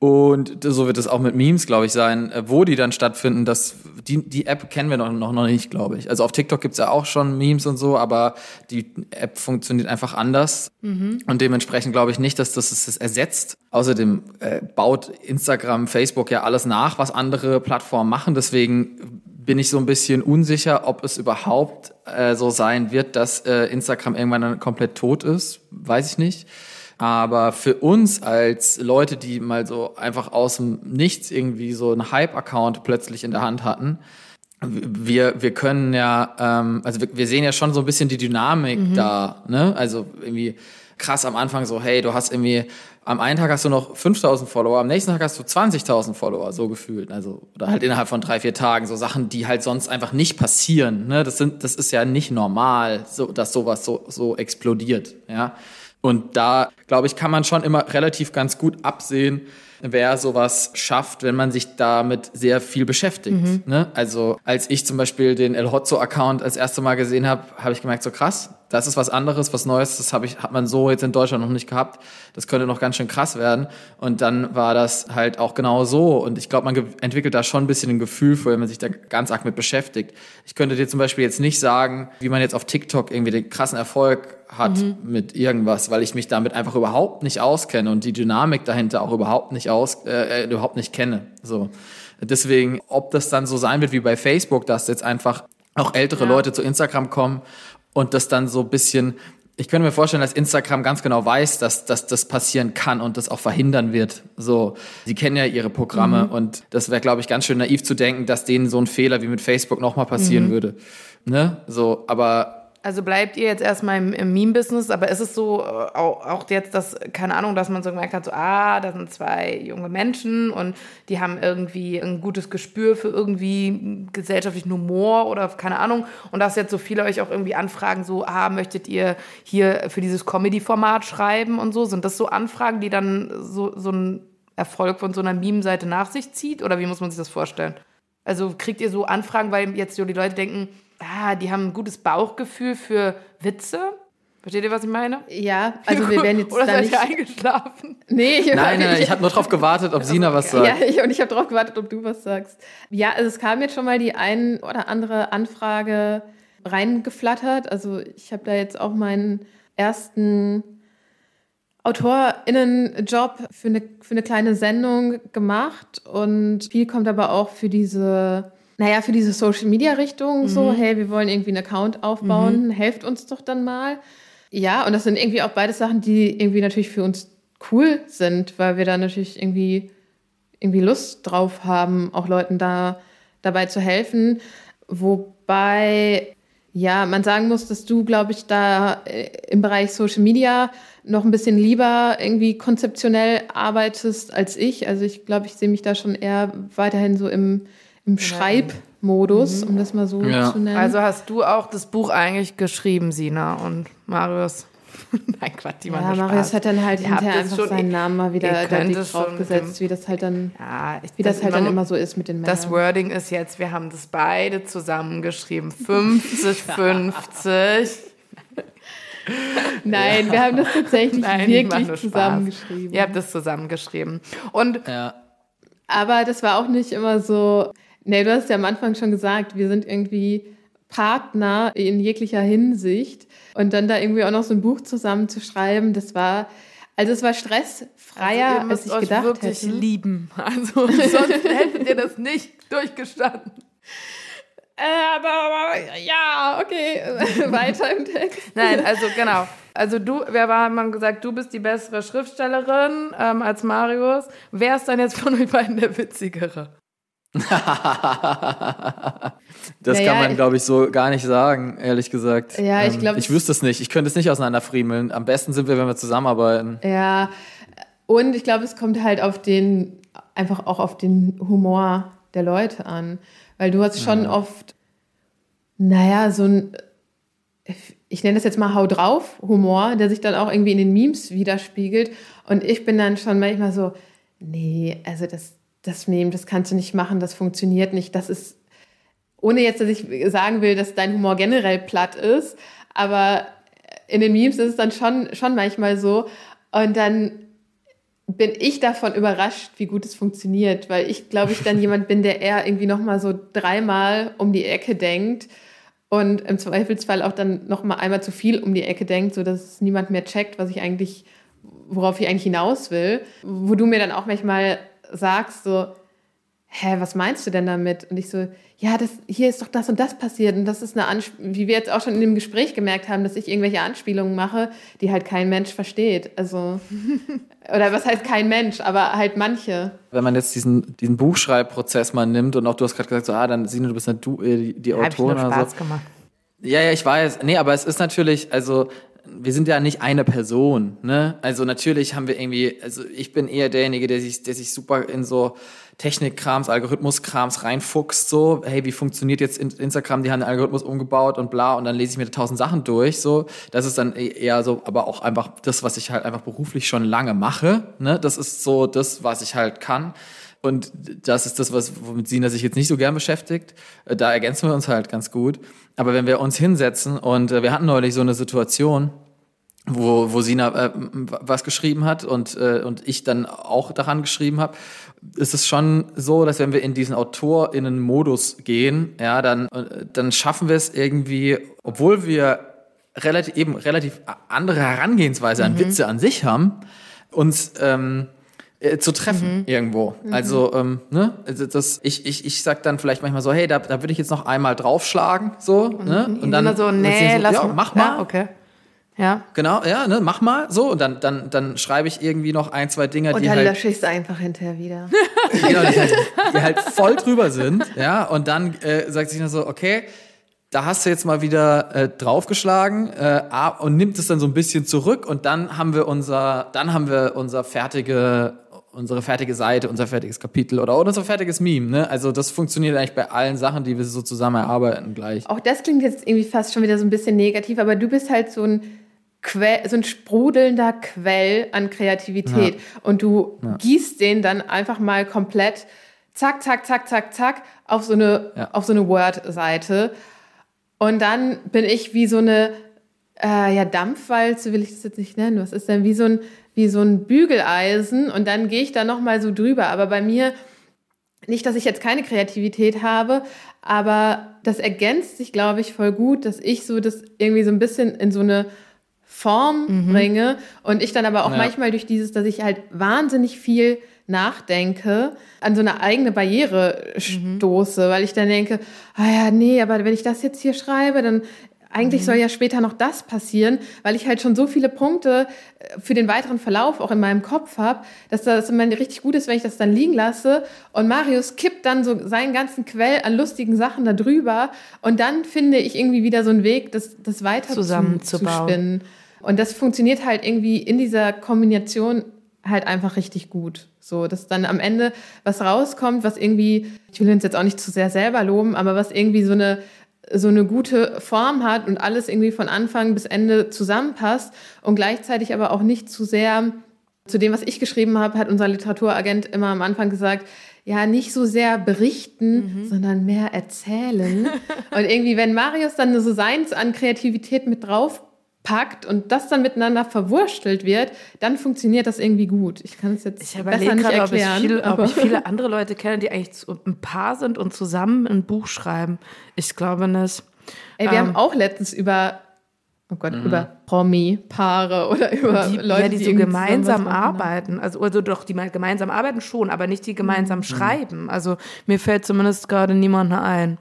[SPEAKER 2] und so wird es auch mit Memes, glaube ich, sein, äh, wo die dann stattfinden. Das, die, die App kennen wir noch, noch, noch nicht, glaube ich. Also auf TikTok gibt's ja auch schon Memes und so, aber die App funktioniert einfach anders. Mhm. Und dementsprechend glaube ich nicht, dass das es ersetzt. Außerdem äh, baut Instagram, Facebook ja alles nach, was andere Plattformen machen. Deswegen bin ich so ein bisschen unsicher, ob es überhaupt äh, so sein wird, dass äh, Instagram irgendwann dann komplett tot ist. Weiß ich nicht. Aber für uns als Leute, die mal so einfach aus dem Nichts irgendwie so einen Hype-Account plötzlich in der Hand hatten, wir, wir können ja, ähm, also wir, wir sehen ja schon so ein bisschen die Dynamik mhm. da, ne? Also irgendwie krass am Anfang so, hey, du hast irgendwie, am einen Tag hast du noch 5000 Follower, am nächsten Tag hast du 20.000 Follower, so gefühlt. Also, oder halt innerhalb von drei, vier Tagen, so Sachen, die halt sonst einfach nicht passieren, ne? Das sind, das ist ja nicht normal, so, dass sowas so, so explodiert, ja? Und da, glaube ich, kann man schon immer relativ ganz gut absehen, wer sowas schafft, wenn man sich damit sehr viel beschäftigt. Mhm. Ne? Also als ich zum Beispiel den El Hotzo-Account als erste Mal gesehen habe, habe ich gemerkt, so krass, das ist was anderes, was Neues, das hab ich, hat man so jetzt in Deutschland noch nicht gehabt. Das könnte noch ganz schön krass werden. Und dann war das halt auch genau so. Und ich glaube, man entwickelt da schon ein bisschen ein Gefühl für, wenn man sich da ganz arg mit beschäftigt. Ich könnte dir zum Beispiel jetzt nicht sagen, wie man jetzt auf TikTok irgendwie den krassen Erfolg hat mhm. mit irgendwas, weil ich mich damit einfach überhaupt nicht auskenne und die Dynamik dahinter auch überhaupt nicht aus, äh, äh überhaupt nicht kenne. So. Deswegen, ob das dann so sein wird wie bei Facebook, dass jetzt einfach auch ältere ja. Leute zu Instagram kommen und das dann so ein bisschen, ich könnte mir vorstellen, dass Instagram ganz genau weiß, dass, dass das passieren kann und das auch verhindern wird. So, sie kennen ja ihre Programme mhm. und das wäre, glaube ich, ganz schön naiv zu denken, dass denen so ein Fehler wie mit Facebook nochmal passieren mhm. würde. Ne? So, aber
[SPEAKER 1] also bleibt ihr jetzt erstmal im, im Meme-Business, aber ist es so, äh, auch, auch, jetzt, dass, keine Ahnung, dass man so gemerkt hat, so, ah, da sind zwei junge Menschen und die haben irgendwie ein gutes Gespür für irgendwie gesellschaftlichen Humor oder keine Ahnung. Und dass jetzt so viele euch auch irgendwie anfragen, so, ah, möchtet ihr hier für dieses Comedy-Format schreiben und so? Sind das so Anfragen, die dann so, so ein Erfolg von so einer Meme-Seite nach sich zieht? Oder wie muss man sich das vorstellen? Also kriegt ihr so Anfragen, weil jetzt so die Leute denken, ah, die haben ein gutes Bauchgefühl für Witze. Versteht ihr, was ich meine?
[SPEAKER 3] Ja, also wir werden jetzt
[SPEAKER 1] Oder
[SPEAKER 3] da
[SPEAKER 1] seid
[SPEAKER 3] nicht...
[SPEAKER 1] ihr eingeschlafen?
[SPEAKER 3] Nee,
[SPEAKER 2] ich, nein, nein, ich, ich habe nur darauf gewartet, ob *laughs* Sina was sagt.
[SPEAKER 3] Ja, ich, und ich habe darauf gewartet, ob du was sagst. Ja, also es kam jetzt schon mal die ein oder andere Anfrage reingeflattert. Also ich habe da jetzt auch meinen ersten AutorInnen-Job für eine, für eine kleine Sendung gemacht und viel kommt aber auch für diese naja, für diese Social Media Richtung, mhm. so, hey, wir wollen irgendwie einen Account aufbauen, mhm. helft uns doch dann mal. Ja, und das sind irgendwie auch beide Sachen, die irgendwie natürlich für uns cool sind, weil wir da natürlich irgendwie, irgendwie Lust drauf haben, auch Leuten da dabei zu helfen. Wobei, ja, man sagen muss, dass du, glaube ich, da äh, im Bereich Social Media noch ein bisschen lieber irgendwie konzeptionell arbeitest als ich. Also ich glaube, ich sehe mich da schon eher weiterhin so im im Schreibmodus, mhm. um das mal so ja. zu nennen.
[SPEAKER 1] Also hast du auch das Buch eigentlich geschrieben, Sina und Marius? *laughs* Nein, Quatsch, die
[SPEAKER 3] ja, Marius Spaß. hat dann halt hinterher einfach schon, seinen Namen mal wieder da draufgesetzt, wie das halt dann, ja, ich, wie das, das halt dann immer so ist mit den Männern.
[SPEAKER 1] Das Wording ist jetzt, wir haben das beide zusammengeschrieben, 50, 50. *laughs*
[SPEAKER 3] Nein, wir haben das tatsächlich Nein, wirklich zusammengeschrieben.
[SPEAKER 1] Ihr habt das zusammengeschrieben. Und
[SPEAKER 2] ja.
[SPEAKER 3] Aber das war auch nicht immer so. Nee, du hast ja am Anfang schon gesagt, wir sind irgendwie Partner in jeglicher Hinsicht. Und dann da irgendwie auch noch so ein Buch zusammen zu schreiben, das war, also es war stressfreier, also als ich gedacht hätte. wirklich
[SPEAKER 1] hätte. lieben. *laughs* Also *laughs* sonst hättet ihr das nicht durchgestanden.
[SPEAKER 3] Äh, aber, ja, okay, *laughs* weiter im Text.
[SPEAKER 1] Nein, also genau. Also du, wer war, haben gesagt, du bist die bessere Schriftstellerin ähm, als Marius. Wer ist dann jetzt von euch beiden der witzigere? *laughs*
[SPEAKER 2] das naja, kann man, glaube ich, so gar nicht sagen, ehrlich gesagt.
[SPEAKER 3] Ja, ich glaube.
[SPEAKER 2] Ähm, ich wüsste es nicht. Ich könnte es nicht auseinanderfriemeln. Am besten sind wir, wenn wir zusammenarbeiten.
[SPEAKER 3] Ja, und ich glaube, es kommt halt auf den, einfach auch auf den Humor der Leute an. Weil du hast schon ja. oft, naja, so ein, ich nenne das jetzt mal Hau drauf Humor, der sich dann auch irgendwie in den Memes widerspiegelt. Und ich bin dann schon manchmal so, nee, also das, das Meme, das kannst du nicht machen, das funktioniert nicht. Das ist, ohne jetzt, dass ich sagen will, dass dein Humor generell platt ist, aber in den Memes ist es dann schon, schon manchmal so. Und dann bin ich davon überrascht, wie gut es funktioniert, weil ich, glaube ich, dann *laughs* jemand bin, der eher irgendwie nochmal so dreimal um die Ecke denkt und im Zweifelsfall auch dann nochmal einmal zu viel um die Ecke denkt, sodass niemand mehr checkt, was ich eigentlich, worauf ich eigentlich hinaus will. Wo du mir dann auch manchmal sagst, so, hä, was meinst du denn damit? Und ich so, ja, das, hier ist doch das und das passiert. Und das ist eine Anspielung, wie wir jetzt auch schon in dem Gespräch gemerkt haben, dass ich irgendwelche Anspielungen mache, die halt kein Mensch versteht. Also, *laughs* oder was heißt kein Mensch, aber halt manche.
[SPEAKER 2] Wenn man jetzt diesen, diesen Buchschreibprozess mal nimmt und auch du hast gerade gesagt, so, ah, dann Sine, du bist ja du, äh, die, die Autorin.
[SPEAKER 1] Hat Spaß so. gemacht.
[SPEAKER 2] Ja, ja, ich weiß. Nee, aber es ist natürlich, also wir sind ja nicht eine Person, ne? Also natürlich haben wir irgendwie, also ich bin eher derjenige, der sich, der sich super in so Technikkrams, Algorithmuskrams reinfuchst, so, hey, wie funktioniert jetzt Instagram, die haben den Algorithmus umgebaut und bla, und dann lese ich mir tausend Sachen durch, so. Das ist dann e-, eher so, aber auch einfach das, was ich halt einfach beruflich schon lange mache, ne? Das ist so das, was ich halt kann. Und das ist das, was, womit Sina sich jetzt nicht so gern beschäftigt. Äh, da ergänzen wir uns halt ganz gut. Aber wenn wir uns hinsetzen und äh, wir hatten neulich so eine Situation, wo, wo Sina äh, was geschrieben hat und, äh, und ich dann auch daran geschrieben habe, ist es schon so, dass wenn wir in diesen AutorInnen-Modus gehen, ja, dann, äh, dann schaffen wir es irgendwie, obwohl wir relativ, eben relativ andere Herangehensweise an mhm. Witze an sich haben, uns ähm, äh, zu treffen mhm. irgendwo. Mhm. Also, ähm, ne, also das, ich, ich, ich sag dann vielleicht manchmal so, hey, da, da würde ich jetzt noch einmal draufschlagen, so, ne?
[SPEAKER 1] Und dann so, nee, so, lass
[SPEAKER 2] ja, mach mal.
[SPEAKER 1] Ja, okay. Ja.
[SPEAKER 2] Genau, ja, ne, mach mal so und dann, dann, dann schreibe ich irgendwie noch ein, zwei Dinge,
[SPEAKER 3] und
[SPEAKER 2] die
[SPEAKER 3] halt.
[SPEAKER 2] Und
[SPEAKER 3] dann lösche ich es einfach hinterher wieder. *laughs*
[SPEAKER 2] genau, die halt, die halt *laughs* voll drüber sind, ja, und dann äh, sagt sich nur so, okay, da hast du jetzt mal wieder äh, draufgeschlagen äh, und nimmt es dann so ein bisschen zurück und dann haben wir unser, dann haben wir unser fertige unsere fertige Seite, unser fertiges Kapitel oder unser fertiges Meme. Ne? Also das funktioniert eigentlich bei allen Sachen, die wir so zusammen erarbeiten gleich.
[SPEAKER 3] Auch das klingt jetzt irgendwie fast schon wieder so ein bisschen negativ, aber du bist halt so ein Quell, so ein sprudelnder Quell an Kreativität. Ja. Und du ja. gießt den dann einfach mal komplett zack, zack, zack, zack, zack auf so eine, ja. auf so eine Word-Seite. Und dann bin ich wie so eine, äh, ja, Dampfwalze will ich das jetzt nicht nennen. Was ist denn wie so ein, wie so ein Bügeleisen und dann gehe ich da nochmal so drüber. Aber bei mir, nicht, dass ich jetzt keine Kreativität habe, aber das ergänzt sich, glaube ich, voll gut, dass ich so das irgendwie so ein bisschen in so eine Form mhm. bringe und ich dann aber auch ja. manchmal durch dieses, dass ich halt wahnsinnig viel nachdenke, an so eine eigene Barriere mhm. stoße, weil ich dann denke, ah ja, nee, aber wenn ich das jetzt hier schreibe, dann eigentlich mhm. soll ja später noch das passieren, weil ich halt schon so viele Punkte äh, für den weiteren Verlauf auch in meinem Kopf habe, dass das immer richtig gut ist, wenn ich das dann liegen lasse. Und Marius kippt dann so seinen ganzen Quell an lustigen Sachen da drüber. Und dann finde ich irgendwie wieder so einen Weg, das, das weiter zusammenzuspinnen. Zu und das funktioniert halt irgendwie in dieser Kombination halt einfach richtig gut. So, dass dann am Ende was rauskommt, was irgendwie, ich will uns jetzt auch nicht zu sehr selber loben, aber was irgendwie so eine so eine gute Form hat und alles irgendwie von Anfang bis Ende zusammenpasst und gleichzeitig aber auch nicht zu sehr zu dem, was ich geschrieben habe, hat unser Literaturagent immer am Anfang gesagt, ja, nicht so sehr berichten, mhm. sondern mehr erzählen. *laughs* und irgendwie, wenn Marius dann so seins an Kreativität mit drauf packt und das dann miteinander verwurstelt wird, dann funktioniert das irgendwie gut. Ich kann es jetzt
[SPEAKER 1] ich besser nicht grad, erklären. Ob ich, viel, ob ich viele andere Leute kenne, die eigentlich ein Paar sind und zusammen ein Buch schreiben. Ich glaube nicht.
[SPEAKER 3] Ey, wir ähm, haben auch letztens über oh Gott, mhm. über Promi-Paare oder über
[SPEAKER 1] die,
[SPEAKER 3] Leute,
[SPEAKER 1] ja, die, die so gemeinsam arbeiten. Also, also doch, die gemeinsam arbeiten schon, aber nicht die gemeinsam mhm. schreiben. Also mir fällt zumindest gerade niemand ein.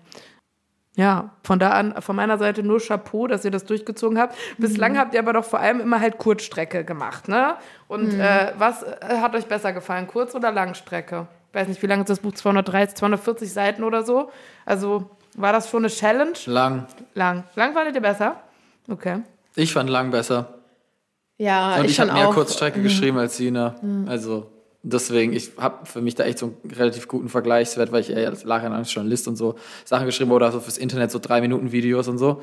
[SPEAKER 1] Ja, von da an, von meiner Seite nur Chapeau, dass ihr das durchgezogen habt. Bislang mhm. habt ihr aber doch vor allem immer halt Kurzstrecke gemacht, ne? Und mhm. äh, was äh, hat euch besser gefallen, Kurz- oder Langstrecke? Ich weiß nicht, wie lange ist das Buch? 230, 240 Seiten oder so? Also war das schon eine Challenge?
[SPEAKER 2] Lang.
[SPEAKER 1] Lang. Lang fandet ihr besser? Okay.
[SPEAKER 2] Ich fand lang besser.
[SPEAKER 3] Ja,
[SPEAKER 2] Und
[SPEAKER 3] ich,
[SPEAKER 2] ich habe mehr Kurzstrecke mhm. geschrieben als Sina. Mhm. Also deswegen, ich habe für mich da echt so einen relativ guten Vergleichswert, weil ich eher als als Journalist und so Sachen geschrieben habe oder so fürs Internet so drei Minuten Videos und so.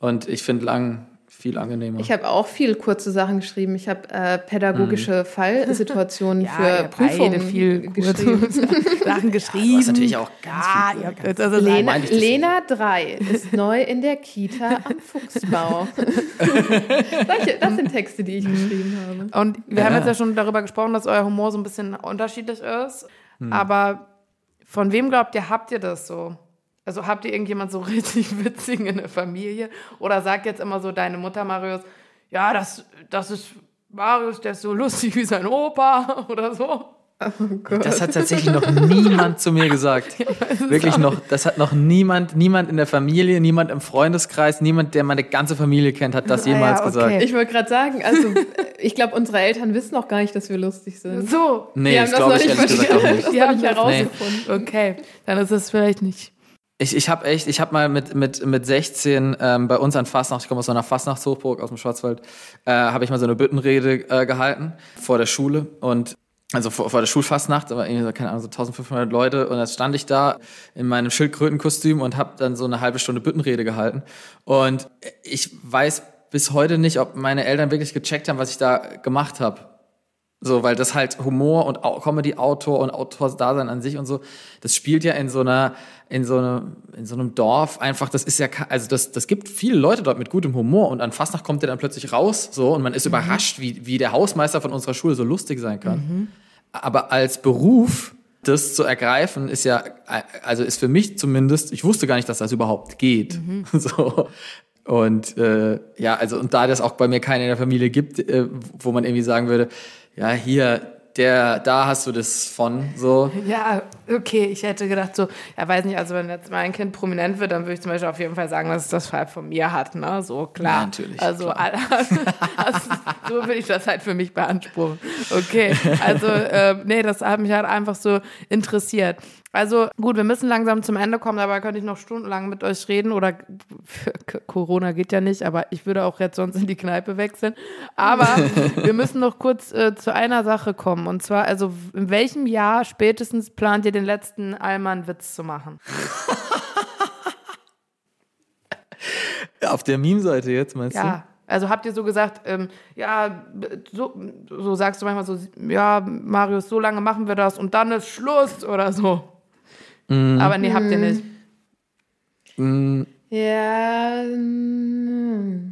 [SPEAKER 2] Und ich finde lang viel angenehmer.
[SPEAKER 3] Ich habe auch viel kurze Sachen geschrieben. Ich habe äh, pädagogische mhm. Fallsituationen *laughs* ja, für Prüfungen viel geschrieben. *laughs*
[SPEAKER 1] Sachen geschrieben. Das
[SPEAKER 2] ist natürlich auch ganz
[SPEAKER 3] ja, viel. Also Lena, Lena 3 ist neu in der Kita *laughs* am Fuchsbau. Solche, das sind Texte, die ich geschrieben habe.
[SPEAKER 1] Und wir ja. haben jetzt ja schon darüber gesprochen, dass euer Humor so ein bisschen unterschiedlich ist. Hm. Aber von wem glaubt ihr, habt ihr das so? Also habt ihr irgendjemand so *laughs* richtig witzigen in der Familie? Oder sagt jetzt immer so deine Mutter, Marius, ja, das, das ist Marius, der ist so lustig wie sein Opa *laughs* oder so?
[SPEAKER 2] Oh das hat tatsächlich noch niemand zu mir gesagt. *laughs* Wirklich noch, das hat noch niemand, niemand in der Familie, niemand im Freundeskreis, niemand, der meine ganze Familie kennt, hat das jemals ah, ja, okay. gesagt.
[SPEAKER 3] Ich wollte gerade sagen, also ich glaube, unsere Eltern wissen noch gar nicht, dass wir lustig sind.
[SPEAKER 1] So.
[SPEAKER 2] Nee, das glaube ich ehrlich gesagt auch nicht.
[SPEAKER 3] Die haben nicht herausgefunden.
[SPEAKER 1] Nee. Okay, dann ist es vielleicht nicht
[SPEAKER 2] ich, ich habe echt, ich habe mal mit, mit, mit 16 ähm, bei uns an Fastnacht, ich komme aus so einer Fastnachtshochburg aus dem Schwarzwald, äh, habe ich mal so eine Büttenrede äh, gehalten vor der Schule und also vor, vor der Schulfastnacht, aber irgendwie so, keine Ahnung, so 1500 Leute und jetzt stand ich da in meinem Schildkrötenkostüm und habe dann so eine halbe Stunde Büttenrede gehalten und ich weiß bis heute nicht, ob meine Eltern wirklich gecheckt haben, was ich da gemacht habe. So, weil das halt Humor und Comedy-Autor und Autorsdasein an sich und so, das spielt ja in so einer, in so einem, in so einem Dorf einfach, das ist ja, also das, das gibt viele Leute dort mit gutem Humor und an Fastnacht kommt der dann plötzlich raus, so, und man ist mhm. überrascht, wie, wie der Hausmeister von unserer Schule so lustig sein kann. Mhm. Aber als Beruf, das zu ergreifen, ist ja, also ist für mich zumindest, ich wusste gar nicht, dass das überhaupt geht. Mhm. *laughs* So. Und äh, ja, also und da das auch bei mir keinen in der Familie gibt, äh, wo man irgendwie sagen würde, ja, hier, der, da hast du das von, so. *laughs*
[SPEAKER 1] Ja, okay, ich hätte gedacht so, ja, weiß nicht, also wenn jetzt mein Kind prominent wird, dann würde ich zum Beispiel auf jeden Fall sagen, dass es das Fall von mir hat, ne, so, klar. Ja,
[SPEAKER 2] natürlich.
[SPEAKER 1] Also, klar. *laughs* also, so würde ich das halt für mich beanspruchen. Okay, *laughs* also, äh, nee, das hat mich halt einfach so interessiert. Also gut, wir müssen langsam zum Ende kommen, dabei könnte ich noch stundenlang mit euch reden oder *laughs* Corona geht ja nicht, aber ich würde auch jetzt sonst in die Kneipe wechseln. Aber *laughs* wir müssen noch kurz äh, zu einer Sache kommen und zwar, also in welchem Jahr spätestens plant ihr den letzten Allmann-Witz zu machen? *laughs*
[SPEAKER 2] Auf der Meme-Seite jetzt, meinst
[SPEAKER 1] ja.
[SPEAKER 2] du?
[SPEAKER 1] Also habt ihr so gesagt, ähm, ja, so, so sagst du manchmal so, ja, Marius, so lange machen wir das und dann ist Schluss oder so. Mhm. Aber nee, habt ihr nicht.
[SPEAKER 2] Mhm.
[SPEAKER 3] Ja.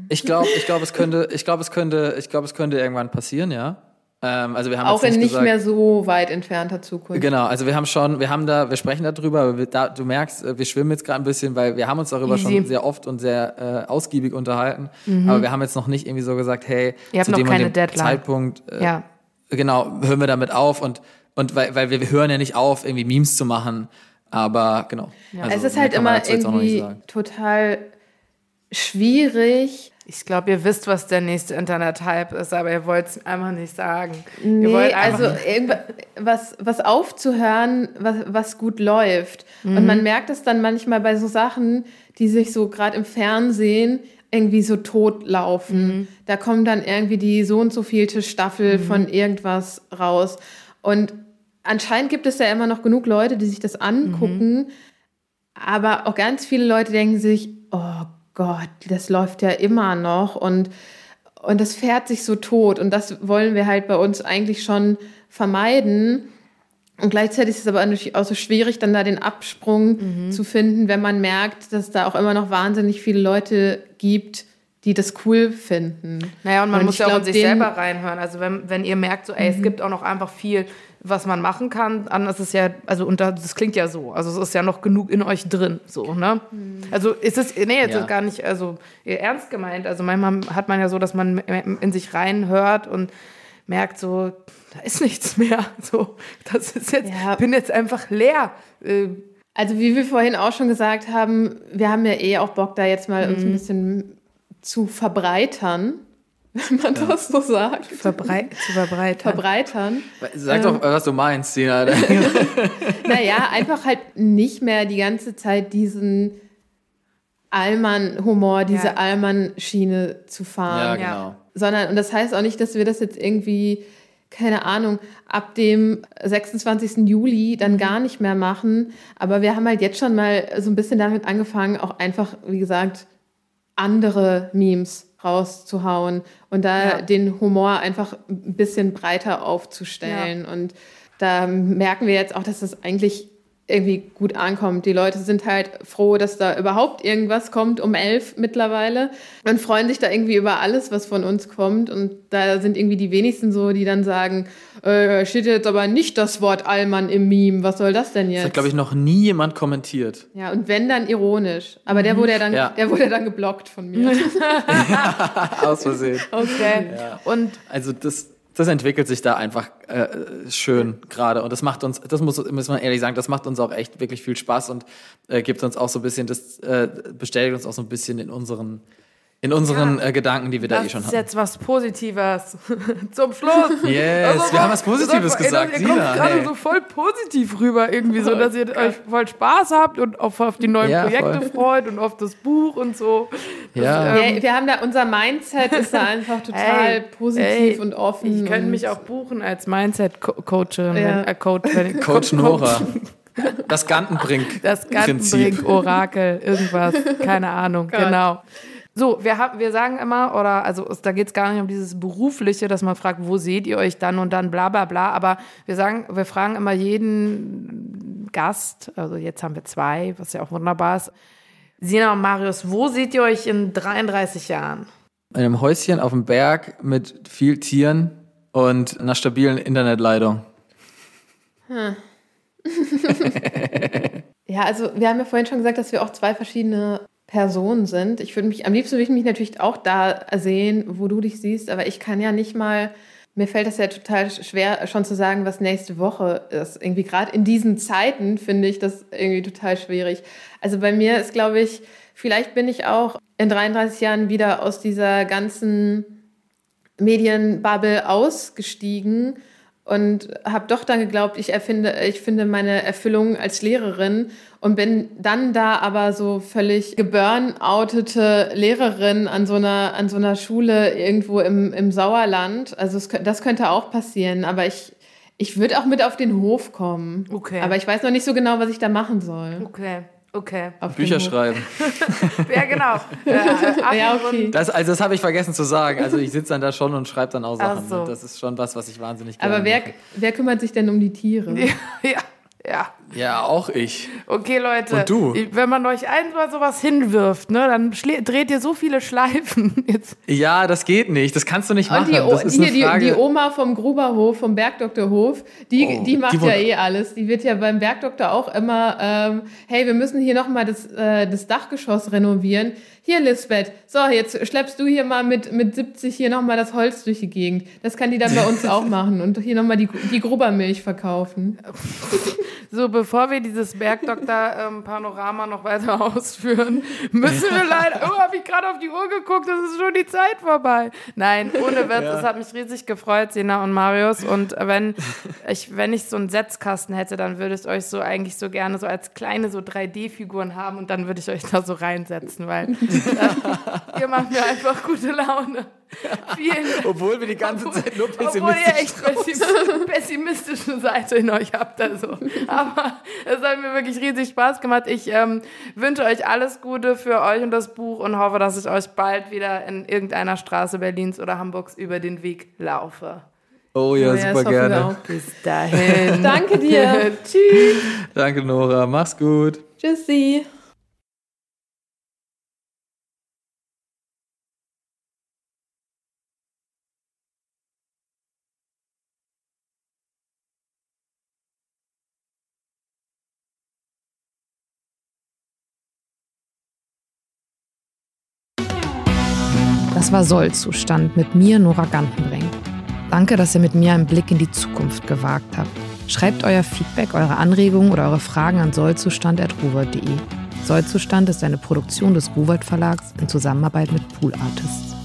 [SPEAKER 2] Ich glaube, ich glaube, es könnte, ich glaube, es könnte, ich glaube, es könnte irgendwann passieren, ja. Ähm, also wir haben
[SPEAKER 3] auch
[SPEAKER 2] in
[SPEAKER 3] nicht,
[SPEAKER 2] gesagt,
[SPEAKER 3] mehr so weit entfernter Zukunft.
[SPEAKER 2] Genau, also wir haben schon, wir haben da, wir sprechen darüber, aber wir, da, du merkst, äh, wir schwimmen jetzt gerade ein bisschen, weil wir haben uns darüber Easy. schon sehr oft und sehr äh, ausgiebig unterhalten. Mhm. Aber wir haben jetzt noch nicht irgendwie so gesagt, hey,
[SPEAKER 1] Ihr zu dem, dem
[SPEAKER 2] Zeitpunkt,
[SPEAKER 1] äh, ja.
[SPEAKER 2] genau, hören wir damit auf und und weil, weil wir, wir hören ja nicht auf, irgendwie Memes zu machen aber genau.
[SPEAKER 3] Ja. Also, es ist halt immer irgendwie total schwierig.
[SPEAKER 1] Ich glaube, ihr wisst, was der nächste Internet-Hype ist, aber ihr wollt es einfach nicht sagen.
[SPEAKER 3] Nee, also was, was aufzuhören, was, was gut läuft. Mhm. Und man merkt es dann manchmal bei so Sachen, die sich so gerade im Fernsehen irgendwie so tot laufen. Mhm. Da kommt dann irgendwie die so und so vielte Staffel mhm. von irgendwas raus. Und anscheinend gibt es ja immer noch genug Leute, die sich das angucken. Mhm. Aber auch ganz viele Leute denken sich, oh Gott, das läuft ja immer noch und, und das fährt sich so tot. Und das wollen wir halt bei uns eigentlich schon vermeiden. Und gleichzeitig ist es aber natürlich auch so schwierig, dann da den Absprung mhm. zu finden, wenn man merkt, dass da auch immer noch wahnsinnig viele Leute gibt, die das cool finden.
[SPEAKER 1] Naja, und man und muss ja auch in sich selber reinhören. Also wenn, wenn ihr merkt, so, ey, mhm. es gibt auch noch einfach viel, was man machen kann, dann ist es ja, also und das klingt ja so, also es ist ja noch genug in euch drin, so, ne? Mhm. Also ist es, nee, jetzt ja. ist gar nicht, also ernst gemeint. Also manchmal hat man ja so, dass man in sich reinhört und merkt so, da ist nichts mehr. *laughs* So, das ist jetzt, ja. bin jetzt einfach leer.
[SPEAKER 3] Äh, also wie wir vorhin auch schon gesagt haben, wir haben ja eh auch Bock, da jetzt mal mhm. uns ein bisschen zu verbreitern, wenn man ja. das so sagt.
[SPEAKER 1] Verbrei zu verbreitern.
[SPEAKER 3] Verbreitern.
[SPEAKER 2] Sag ähm, doch, was du meinst, Sina. *laughs* *laughs*
[SPEAKER 3] naja, einfach halt nicht mehr die ganze Zeit diesen Allmann-Humor, diese ja. Allmann-Schiene zu fahren.
[SPEAKER 2] Ja, genau.
[SPEAKER 3] Sondern, und das heißt auch nicht, dass wir das jetzt irgendwie, keine Ahnung, ab dem 26. Juli dann mhm. gar nicht mehr machen. Aber wir haben halt jetzt schon mal so ein bisschen damit angefangen, auch einfach, wie gesagt, andere Memes rauszuhauen und da ja. den Humor einfach ein bisschen breiter aufzustellen. Ja. Und da merken wir jetzt auch, dass das eigentlich irgendwie gut ankommt. Die Leute sind halt froh, dass da überhaupt irgendwas kommt um elf mittlerweile und freuen sich da irgendwie über alles, was von uns kommt. Und da sind irgendwie die wenigsten so, die dann sagen, äh, steht jetzt aber nicht das Wort Allmann im Meme. Was soll das denn jetzt? Das
[SPEAKER 2] hat, glaube ich, noch nie jemand kommentiert.
[SPEAKER 3] Ja, und wenn, dann ironisch. Aber der wurde ja dann, ja. der wurde dann geblockt von mir.
[SPEAKER 2] ja, *laughs* aus Versehen.
[SPEAKER 3] Okay.
[SPEAKER 2] Ja. Und also das das entwickelt sich da einfach äh, schön gerade. Und das macht uns, das muss, muss man ehrlich sagen, das macht uns auch echt wirklich viel Spaß und äh, gibt uns auch so ein bisschen, das äh, bestätigt uns auch so ein bisschen in unseren in unseren ja, äh, Gedanken, die wir da eh schon haben.
[SPEAKER 1] Das ist jetzt was Positives *laughs* zum Schluss. *laughs*
[SPEAKER 2] Yes, also, wir haben was Positives
[SPEAKER 1] so,
[SPEAKER 2] gesagt.
[SPEAKER 1] Ey, ihr kommt gerade hey. so voll positiv rüber irgendwie so, dass ihr oh euch voll Spaß habt und auf, auf die neuen ja, Projekte voll. freut und auf das Buch und so.
[SPEAKER 3] Das, ja. Ähm, ja. Wir haben da, unser Mindset ist da einfach *laughs* total ey, positiv ey, und offen.
[SPEAKER 1] Ich könnte mich auch buchen als Mindset-Coachin. Ja.
[SPEAKER 2] Äh, Coach, Coach Nora. Das Gantenbrink.
[SPEAKER 1] Das Gantenbrink-Orakel, irgendwas, keine Ahnung, Gott. genau. So, wir, haben, wir sagen immer, oder also da geht es gar nicht um dieses Berufliche, dass man fragt, wo seht ihr euch dann und dann, bla bla bla. Aber wir sagen, wir fragen immer jeden Gast, also jetzt haben wir zwei, was ja auch wunderbar ist. Sina und Marius, wo seht ihr euch in 33 Jahren?
[SPEAKER 2] In einem Häuschen auf dem Berg mit viel Tieren und einer stabilen Internetleitung. Hm. *laughs*
[SPEAKER 3] ja, also wir haben ja vorhin schon gesagt, dass wir auch zwei verschiedene Personen sind. Ich würde mich, am liebsten würde ich mich natürlich auch da sehen, wo du dich siehst, aber ich kann ja nicht mal, mir fällt das ja total schwer, schon zu sagen, was nächste Woche ist. Irgendwie gerade in diesen Zeiten finde ich das irgendwie total schwierig. Also bei mir ist, glaube ich, vielleicht bin ich auch in 33 Jahren wieder aus dieser ganzen Medienbubble ausgestiegen und habe doch dann geglaubt, ich erfinde, ich finde meine Erfüllung als Lehrerin und bin dann da aber so völlig geburnoutete Lehrerin an so einer, an so einer Schule irgendwo im, im Sauerland. Also es, das könnte auch passieren, aber ich, ich würde auch mit auf den Hof kommen.
[SPEAKER 1] Okay.
[SPEAKER 3] Aber ich weiß noch nicht so genau, was ich da machen soll.
[SPEAKER 1] Okay. Okay.
[SPEAKER 2] Auf Bücher schreiben. *laughs*
[SPEAKER 1] ja, genau.
[SPEAKER 3] Äh, ja, okay.
[SPEAKER 2] Das, also das habe ich vergessen zu sagen. Also ich sitze dann da schon und schreibe dann auch Sachen. So. Das ist schon was, was ich wahnsinnig gerne
[SPEAKER 3] Aber wer, wer kümmert sich denn um die Tiere?
[SPEAKER 1] ja. ja. Ja.
[SPEAKER 2] Ja, auch ich.
[SPEAKER 1] Okay, Leute.
[SPEAKER 2] Und du?
[SPEAKER 1] Wenn man euch einmal sowas hinwirft, ne, dann dreht ihr so viele Schleifen. *laughs* Jetzt.
[SPEAKER 2] Ja, das geht nicht. Das kannst du nicht machen.
[SPEAKER 3] Und die, hier, die, die, Oma vom Gruberhof, vom Bergdoktorhof, die, oh, die macht die ja eh alles. Die wird ja beim Bergdoktor auch immer, ähm, hey, wir müssen hier nochmal das, äh, das Dachgeschoss renovieren. Hier, Lisbeth, so, jetzt schleppst du hier mal mit, mit 70 hier nochmal das Holz durch die Gegend. Das kann die dann bei uns *laughs* auch machen und hier nochmal die, die Grubermilch verkaufen. *laughs*
[SPEAKER 1] So, bevor wir dieses Bergdoktor-Panorama ähm, noch weiter *laughs* ausführen, müssen wir leider. Oh, habe ich gerade auf die Uhr geguckt, es ist schon die Zeit vorbei. Nein, ohne Witz, ja. es hat mich riesig gefreut, Sina und Marius. Und wenn ich, wenn ich so einen Setzkasten hätte, dann würde ich euch so eigentlich so gerne so als kleine so 3D-Figuren haben und dann würde ich euch da so reinsetzen, weil äh, ihr macht mir einfach gute Laune. *laughs*
[SPEAKER 2] Vielen Obwohl wir die ganze obwohl, Zeit nur pessimistisch Obwohl
[SPEAKER 1] ihr echt *laughs* pessimistische Seite in euch habt. Also. Aber es hat mir wirklich riesig Spaß gemacht. Ich ähm, wünsche euch alles Gute für euch und das Buch und hoffe, dass ich euch bald wieder in irgendeiner Straße Berlins oder Hamburgs über den Weg laufe.
[SPEAKER 2] Oh ja, oh ja super gerne.
[SPEAKER 1] Bis dahin. *laughs*
[SPEAKER 3] Danke dir.
[SPEAKER 1] Tschüss.
[SPEAKER 2] Danke, Nora. Mach's gut.
[SPEAKER 3] Tschüssi.
[SPEAKER 1] War Sollzustand mit mir, Nora Gantenbrink. Danke, dass ihr mit mir einen Blick in die Zukunft gewagt habt. Schreibt euer Feedback, eure Anregungen oder eure Fragen an sollzustand.ruwald.de. Sollzustand ist eine Produktion des Ruwald Verlags in Zusammenarbeit mit Pool Artists.